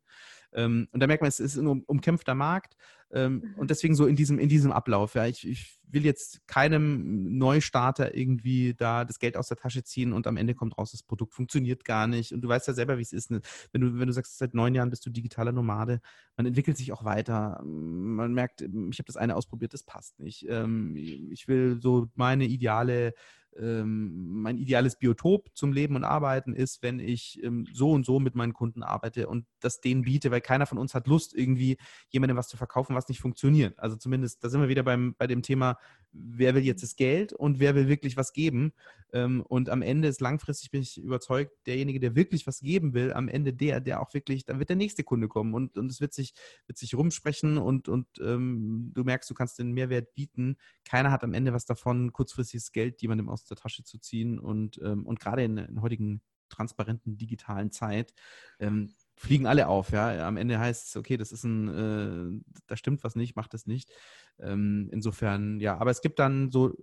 Ähm, und da merkt man, es ist ein um, umkämpfter Markt ähm, mhm. und deswegen so in diesem, in diesem Ablauf. Ja, ich, ich will jetzt keinem Neustarter irgendwie da das Geld aus der Tasche ziehen und am Ende kommt raus, das Produkt funktioniert gar nicht. Und du weißt ja selber, wie es ist. Ne? Wenn du, wenn du sagst, seit neun Jahren bist du digitaler Nomade, man entwickelt sich auch weiter. Man merkt, ich habe das eine ausprobiert, das passt nicht. Ähm, ich will so meine ideale ähm, mein ideales Biotop zum Leben und Arbeiten ist, wenn ich ähm, so und so mit meinen Kunden arbeite und das denen biete, weil keiner von uns hat Lust, irgendwie jemandem was zu verkaufen, was nicht funktioniert. Also zumindest, da sind wir wieder beim, bei dem Thema, wer will jetzt das Geld und wer will wirklich was geben. Ähm, und am Ende ist langfristig, bin ich überzeugt, derjenige, der wirklich was geben will, am Ende der, der auch wirklich, dann wird der nächste Kunde kommen und, und es wird sich, wird sich rumsprechen und, und ähm, du merkst, du kannst den Mehrwert bieten. Keiner hat am Ende was davon, kurzfristiges Geld jemandem aus der Tasche zu ziehen und, ähm, und gerade in, in heutigen transparenten digitalen Zeit ähm, fliegen alle auf, ja. Am Ende heißt es, okay, das ist ein, äh, da stimmt was nicht, macht das nicht. Ähm, insofern, ja, aber es gibt dann so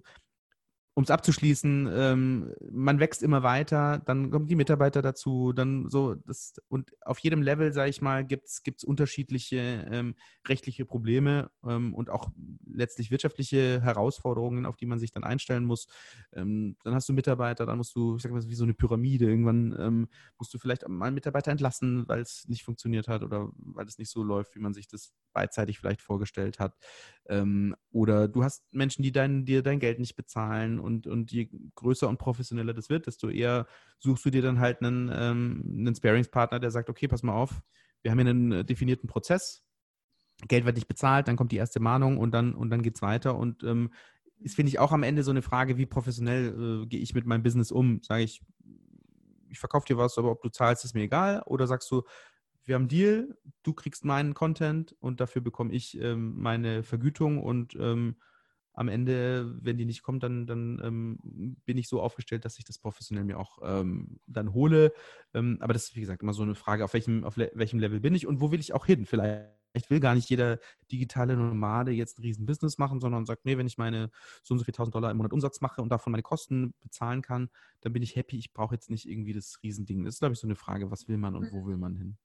um es abzuschließen, ähm, man wächst immer weiter, dann kommen die Mitarbeiter dazu, dann so das und auf jedem Level, sage ich mal, gibt es unterschiedliche ähm, rechtliche Probleme ähm, und auch letztlich wirtschaftliche Herausforderungen, auf die man sich dann einstellen muss. Ähm, dann hast du Mitarbeiter, dann musst du, ich sag mal, wie so eine Pyramide. Irgendwann ähm, musst du vielleicht mal einen Mitarbeiter entlassen, weil es nicht funktioniert hat oder weil es nicht so läuft, wie man sich das beidseitig vielleicht vorgestellt hat. Ähm, oder du hast Menschen, die dein, dir dein Geld nicht bezahlen und, und je größer und professioneller das wird, desto eher suchst du dir dann halt einen, ähm, einen Sparingspartner, der sagt, okay, pass mal auf, wir haben hier einen äh, definierten Prozess, Geld wird nicht bezahlt, dann kommt die erste Mahnung und dann, und dann geht es weiter. Und ähm, finde ich, auch am Ende so eine Frage, wie professionell äh, gehe ich mit meinem Business um? Sage ich, ich verkaufe dir was, aber ob du zahlst, ist mir egal. Oder sagst du, wir haben einen Deal, du kriegst meinen Content und dafür bekomme ich ähm, meine Vergütung und ähm, am Ende, wenn die nicht kommt, dann, dann ähm, bin ich so aufgestellt, dass ich das professionell mir auch ähm, dann hole. Ähm, aber das ist, wie gesagt, immer so eine Frage, auf welchem, auf le welchem Level bin ich und wo will ich auch hin? Vielleicht will gar nicht jeder digitale Nomade jetzt ein Riesenbusiness machen, sondern sagt, nee, wenn ich meine so und so viel tausend Dollar im Monat Umsatz mache und davon meine Kosten bezahlen kann, dann bin ich happy. Ich brauche jetzt nicht irgendwie das Riesending. Das ist, glaube ich, so eine Frage, was will man und wo will man hin?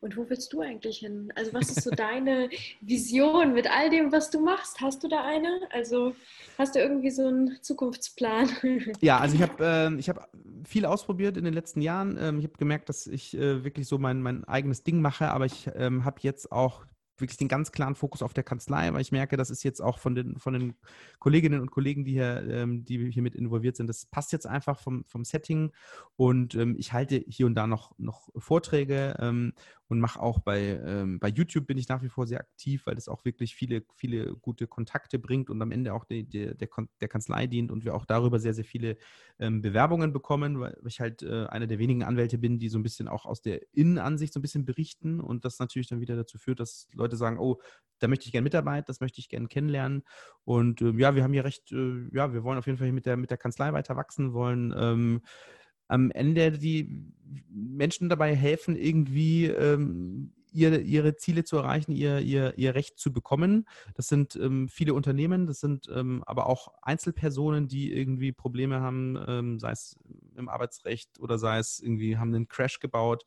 Und wo willst du eigentlich hin? Also was ist so deine Vision mit all dem, was du machst? Hast du da eine? Also hast du irgendwie so einen Zukunftsplan? [laughs] Ja, also ich habe äh, hab viel ausprobiert in den letzten Jahren. Ähm, ich habe gemerkt, dass ich äh, wirklich so mein, mein eigenes Ding mache, aber ich ähm, habe jetzt auch wirklich den ganz klaren Fokus auf der Kanzlei, weil ich merke, das ist jetzt auch von den, von den Kolleginnen und Kollegen, die hier, ähm, die hier mit involviert sind, das passt jetzt einfach vom, vom Setting. Und ähm, ich halte hier und da noch, noch Vorträge ähm, und mache auch bei, ähm, bei YouTube bin ich nach wie vor sehr aktiv, weil das auch wirklich viele, viele gute Kontakte bringt und am Ende auch die, die, der, der Kanzlei dient und wir auch darüber sehr, sehr viele ähm, Bewerbungen bekommen, weil ich halt äh, einer der wenigen Anwälte bin, die so ein bisschen auch aus der Innenansicht so ein bisschen berichten und das natürlich dann wieder dazu führt, dass Leute sagen, oh, da möchte ich gerne mitarbeiten, das möchte ich gerne kennenlernen. Und äh, ja, wir haben hier recht, äh, ja, wir wollen auf jeden Fall mit der, mit der Kanzlei weiter wachsen, wollen ähm, am Ende die Menschen dabei helfen, irgendwie ähm, ihre, ihre Ziele zu erreichen, ihr, ihr, ihr Recht zu bekommen. Das sind ähm, viele Unternehmen, das sind ähm, aber auch Einzelpersonen, die irgendwie Probleme haben, ähm, sei es im Arbeitsrecht oder sei es irgendwie haben einen Crash gebaut.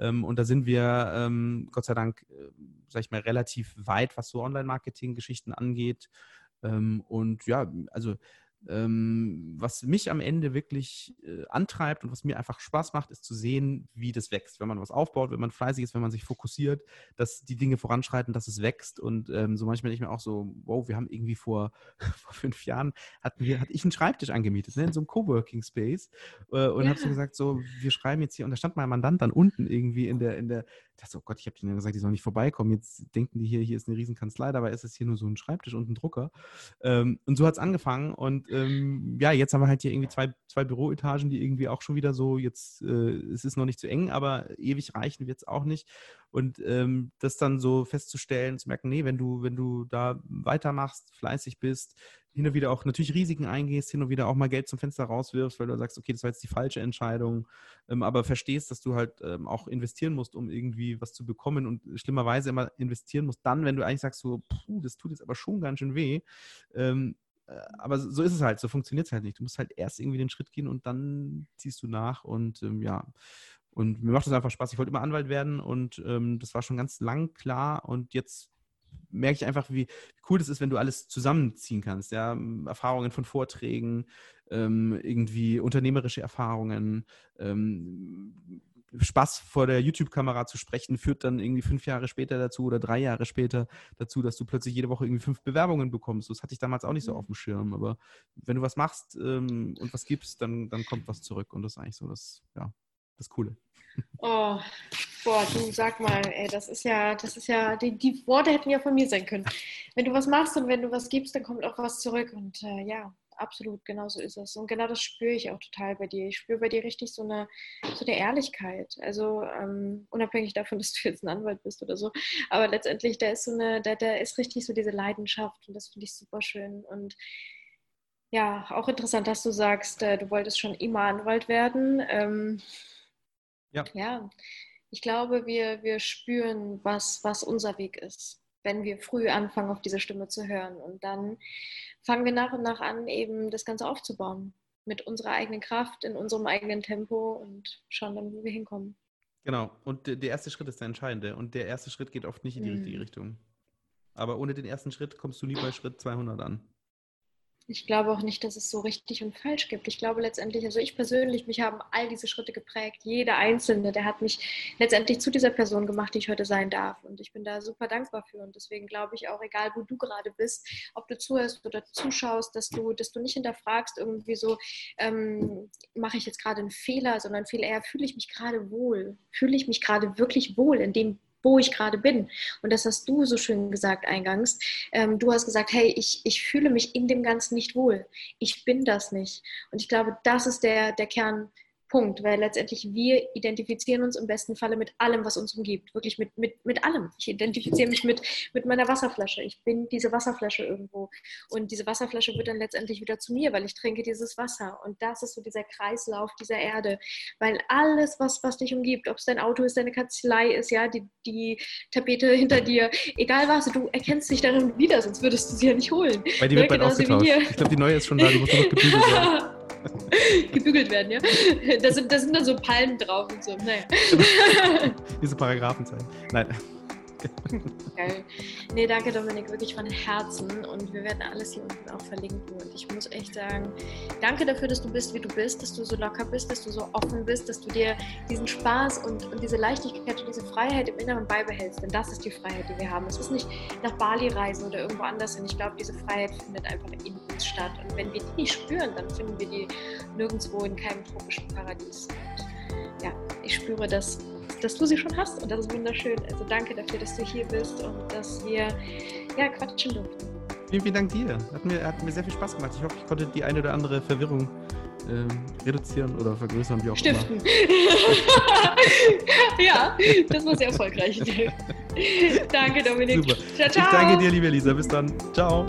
Ähm, und da sind wir ähm, Gott sei Dank, äh, sag ich mal, relativ weit, was so Online-Marketing-Geschichten angeht. Ähm, und ja, also was mich am Ende wirklich äh, antreibt und was mir einfach Spaß macht, ist zu sehen, wie das wächst. Wenn man was aufbaut, wenn man fleißig ist, wenn man sich fokussiert, dass die Dinge voranschreiten, dass es wächst. Und ähm, so manchmal denke ich mir auch so, wow, wir haben irgendwie vor, [laughs] vor fünf Jahren, hatten wir, hatte ich einen Schreibtisch angemietet, ne, in so einem Coworking Space äh, und ja. habe so gesagt, so, wir schreiben jetzt hier, und da stand mein Mandant dann unten irgendwie in der, in der, dachte, oh Gott, ich habe denen gesagt, die sollen nicht vorbeikommen. Jetzt denken die hier, hier ist eine riesen Kanzlei, dabei ist es hier nur so ein Schreibtisch und ein Drucker. Ähm, und so hat es angefangen und ähm, ja, jetzt haben wir halt hier irgendwie zwei, zwei Büroetagen, die irgendwie auch schon wieder so, jetzt, äh, es ist noch nicht zu eng, aber ewig reichen wird es auch nicht. Und ähm, das dann so festzustellen, zu merken, nee, wenn du, wenn du da weitermachst, fleißig bist, hin und wieder auch natürlich Risiken eingehst, hin und wieder auch mal Geld zum Fenster rauswirfst, weil du sagst, okay, das war jetzt die falsche Entscheidung, ähm, aber verstehst, dass du halt ähm, auch investieren musst, um irgendwie was zu bekommen und schlimmerweise immer investieren musst, dann, wenn du eigentlich sagst, so, puh, das tut jetzt aber schon ganz schön weh. Ähm, äh, aber so ist es halt, so funktioniert es halt nicht. Du musst halt erst irgendwie den Schritt gehen und dann ziehst du nach und ähm, ja. Und mir macht das einfach Spaß. Ich wollte immer Anwalt werden und ähm, das war schon ganz lang klar und jetzt merke ich einfach, wie cool das ist, wenn du alles zusammenziehen kannst. Ja? Erfahrungen von Vorträgen, ähm, irgendwie unternehmerische Erfahrungen, ähm, Spaß vor der YouTube-Kamera zu sprechen, führt dann irgendwie fünf Jahre später dazu oder drei Jahre später dazu, dass du plötzlich jede Woche irgendwie fünf Bewerbungen bekommst. Das hatte ich damals auch nicht so mhm. auf dem Schirm. Aber wenn du was machst ähm, und was gibst, dann, dann kommt was zurück. Und das ist eigentlich so das, ja, das Coole. Oh, boah, du sag mal, ey, das ist ja, das ist ja, die, die Worte hätten ja von mir sein können. Wenn du was machst und wenn du was gibst, dann kommt auch was zurück. Und äh, ja, absolut, genau so ist es. Und genau das spüre ich auch total bei dir. Ich spüre bei dir richtig so eine, so eine Ehrlichkeit. Also ähm, unabhängig davon, dass du jetzt ein Anwalt bist oder so. Aber letztendlich, da ist so eine, da, da ist richtig so diese Leidenschaft und das finde ich super schön. Und ja, auch interessant, dass du sagst, äh, du wolltest schon immer Anwalt werden. Ähm, ja. ja, ich glaube, wir, wir spüren, was, was unser Weg ist, wenn wir früh anfangen, auf diese Stimme zu hören. Und dann fangen wir nach und nach an, eben das Ganze aufzubauen. Mit unserer eigenen Kraft, in unserem eigenen Tempo und schauen dann, wo wir hinkommen. Genau. Und der erste Schritt ist der entscheidende. Und der erste Schritt geht oft nicht in die mhm. richtige Richtung. Aber ohne den ersten Schritt kommst du nie bei Schritt 200 an ich glaube auch nicht, dass es so richtig und falsch gibt. Ich glaube letztendlich, also ich persönlich, mich haben all diese Schritte geprägt. Jeder einzelne, der hat mich letztendlich zu dieser Person gemacht, die ich heute sein darf. Und ich bin da super dankbar für. Und deswegen glaube ich auch, egal wo du gerade bist, ob du zuhörst oder zuschaust, dass du, dass du nicht hinterfragst, irgendwie so, ähm, mache ich jetzt gerade einen Fehler, sondern viel eher, fühle ich mich gerade wohl? Fühle ich mich gerade wirklich wohl in dem wo ich gerade bin. Und das hast du so schön gesagt eingangs. Ähm, du hast gesagt, hey, ich, ich fühle mich in dem Ganzen nicht wohl. Ich bin das nicht. Und ich glaube, das ist der, der Kern Punkt, weil letztendlich wir identifizieren uns im besten Falle mit allem, was uns umgibt. Wirklich mit, mit, mit allem. Ich identifiziere mich mit, mit meiner Wasserflasche. Ich bin diese Wasserflasche irgendwo. Und diese Wasserflasche wird dann letztendlich wieder zu mir, weil ich trinke dieses Wasser. Und das ist so dieser Kreislauf dieser Erde. Weil alles, was, was dich umgibt, ob es dein Auto ist, deine Kanzlei ist, ja, die, die Tapete hinter dir, egal was, du erkennst dich darin wieder, sonst würdest du sie ja nicht holen. Weil die wird ja, bald ausgetauscht. Ich glaube, die neue ist schon da, die muss noch gebügelt werden. [laughs] [laughs] gebügelt werden, ja. Da sind, da sind dann so Palmen drauf und so. Naja. [laughs] Diese Paragraphenzeichen. Nein. [laughs] Geil. Nee, danke Dominik, wirklich von Herzen. Und wir werden alles hier unten auch verlinken. Und ich muss echt sagen, danke dafür, dass du bist, wie du bist, dass du so locker bist, dass du so offen bist, dass du dir diesen Spaß und, und diese Leichtigkeit und diese Freiheit im Inneren beibehältst. Denn das ist die Freiheit, die wir haben. Es ist nicht nach Bali reisen oder irgendwo anders hin. Ich glaube, diese Freiheit findet einfach in uns statt. Und wenn wir die nicht spüren, dann finden wir die nirgendwo in keinem tropischen Paradies. Ja, ich spüre das dass du sie schon hast und das ist wunderschön. Also danke dafür, dass du hier bist und dass wir ja, quatschen durften. Vielen, vielen Dank dir. Hat mir, hat mir sehr viel Spaß gemacht. Ich hoffe, ich konnte die eine oder andere Verwirrung ähm, reduzieren oder vergrößern, wie auch Stiften. immer. [laughs] ja, das war sehr erfolgreich. [laughs] danke, Dominik. Super. Ciao, ciao. Ich danke dir, liebe Lisa. Bis dann. Ciao.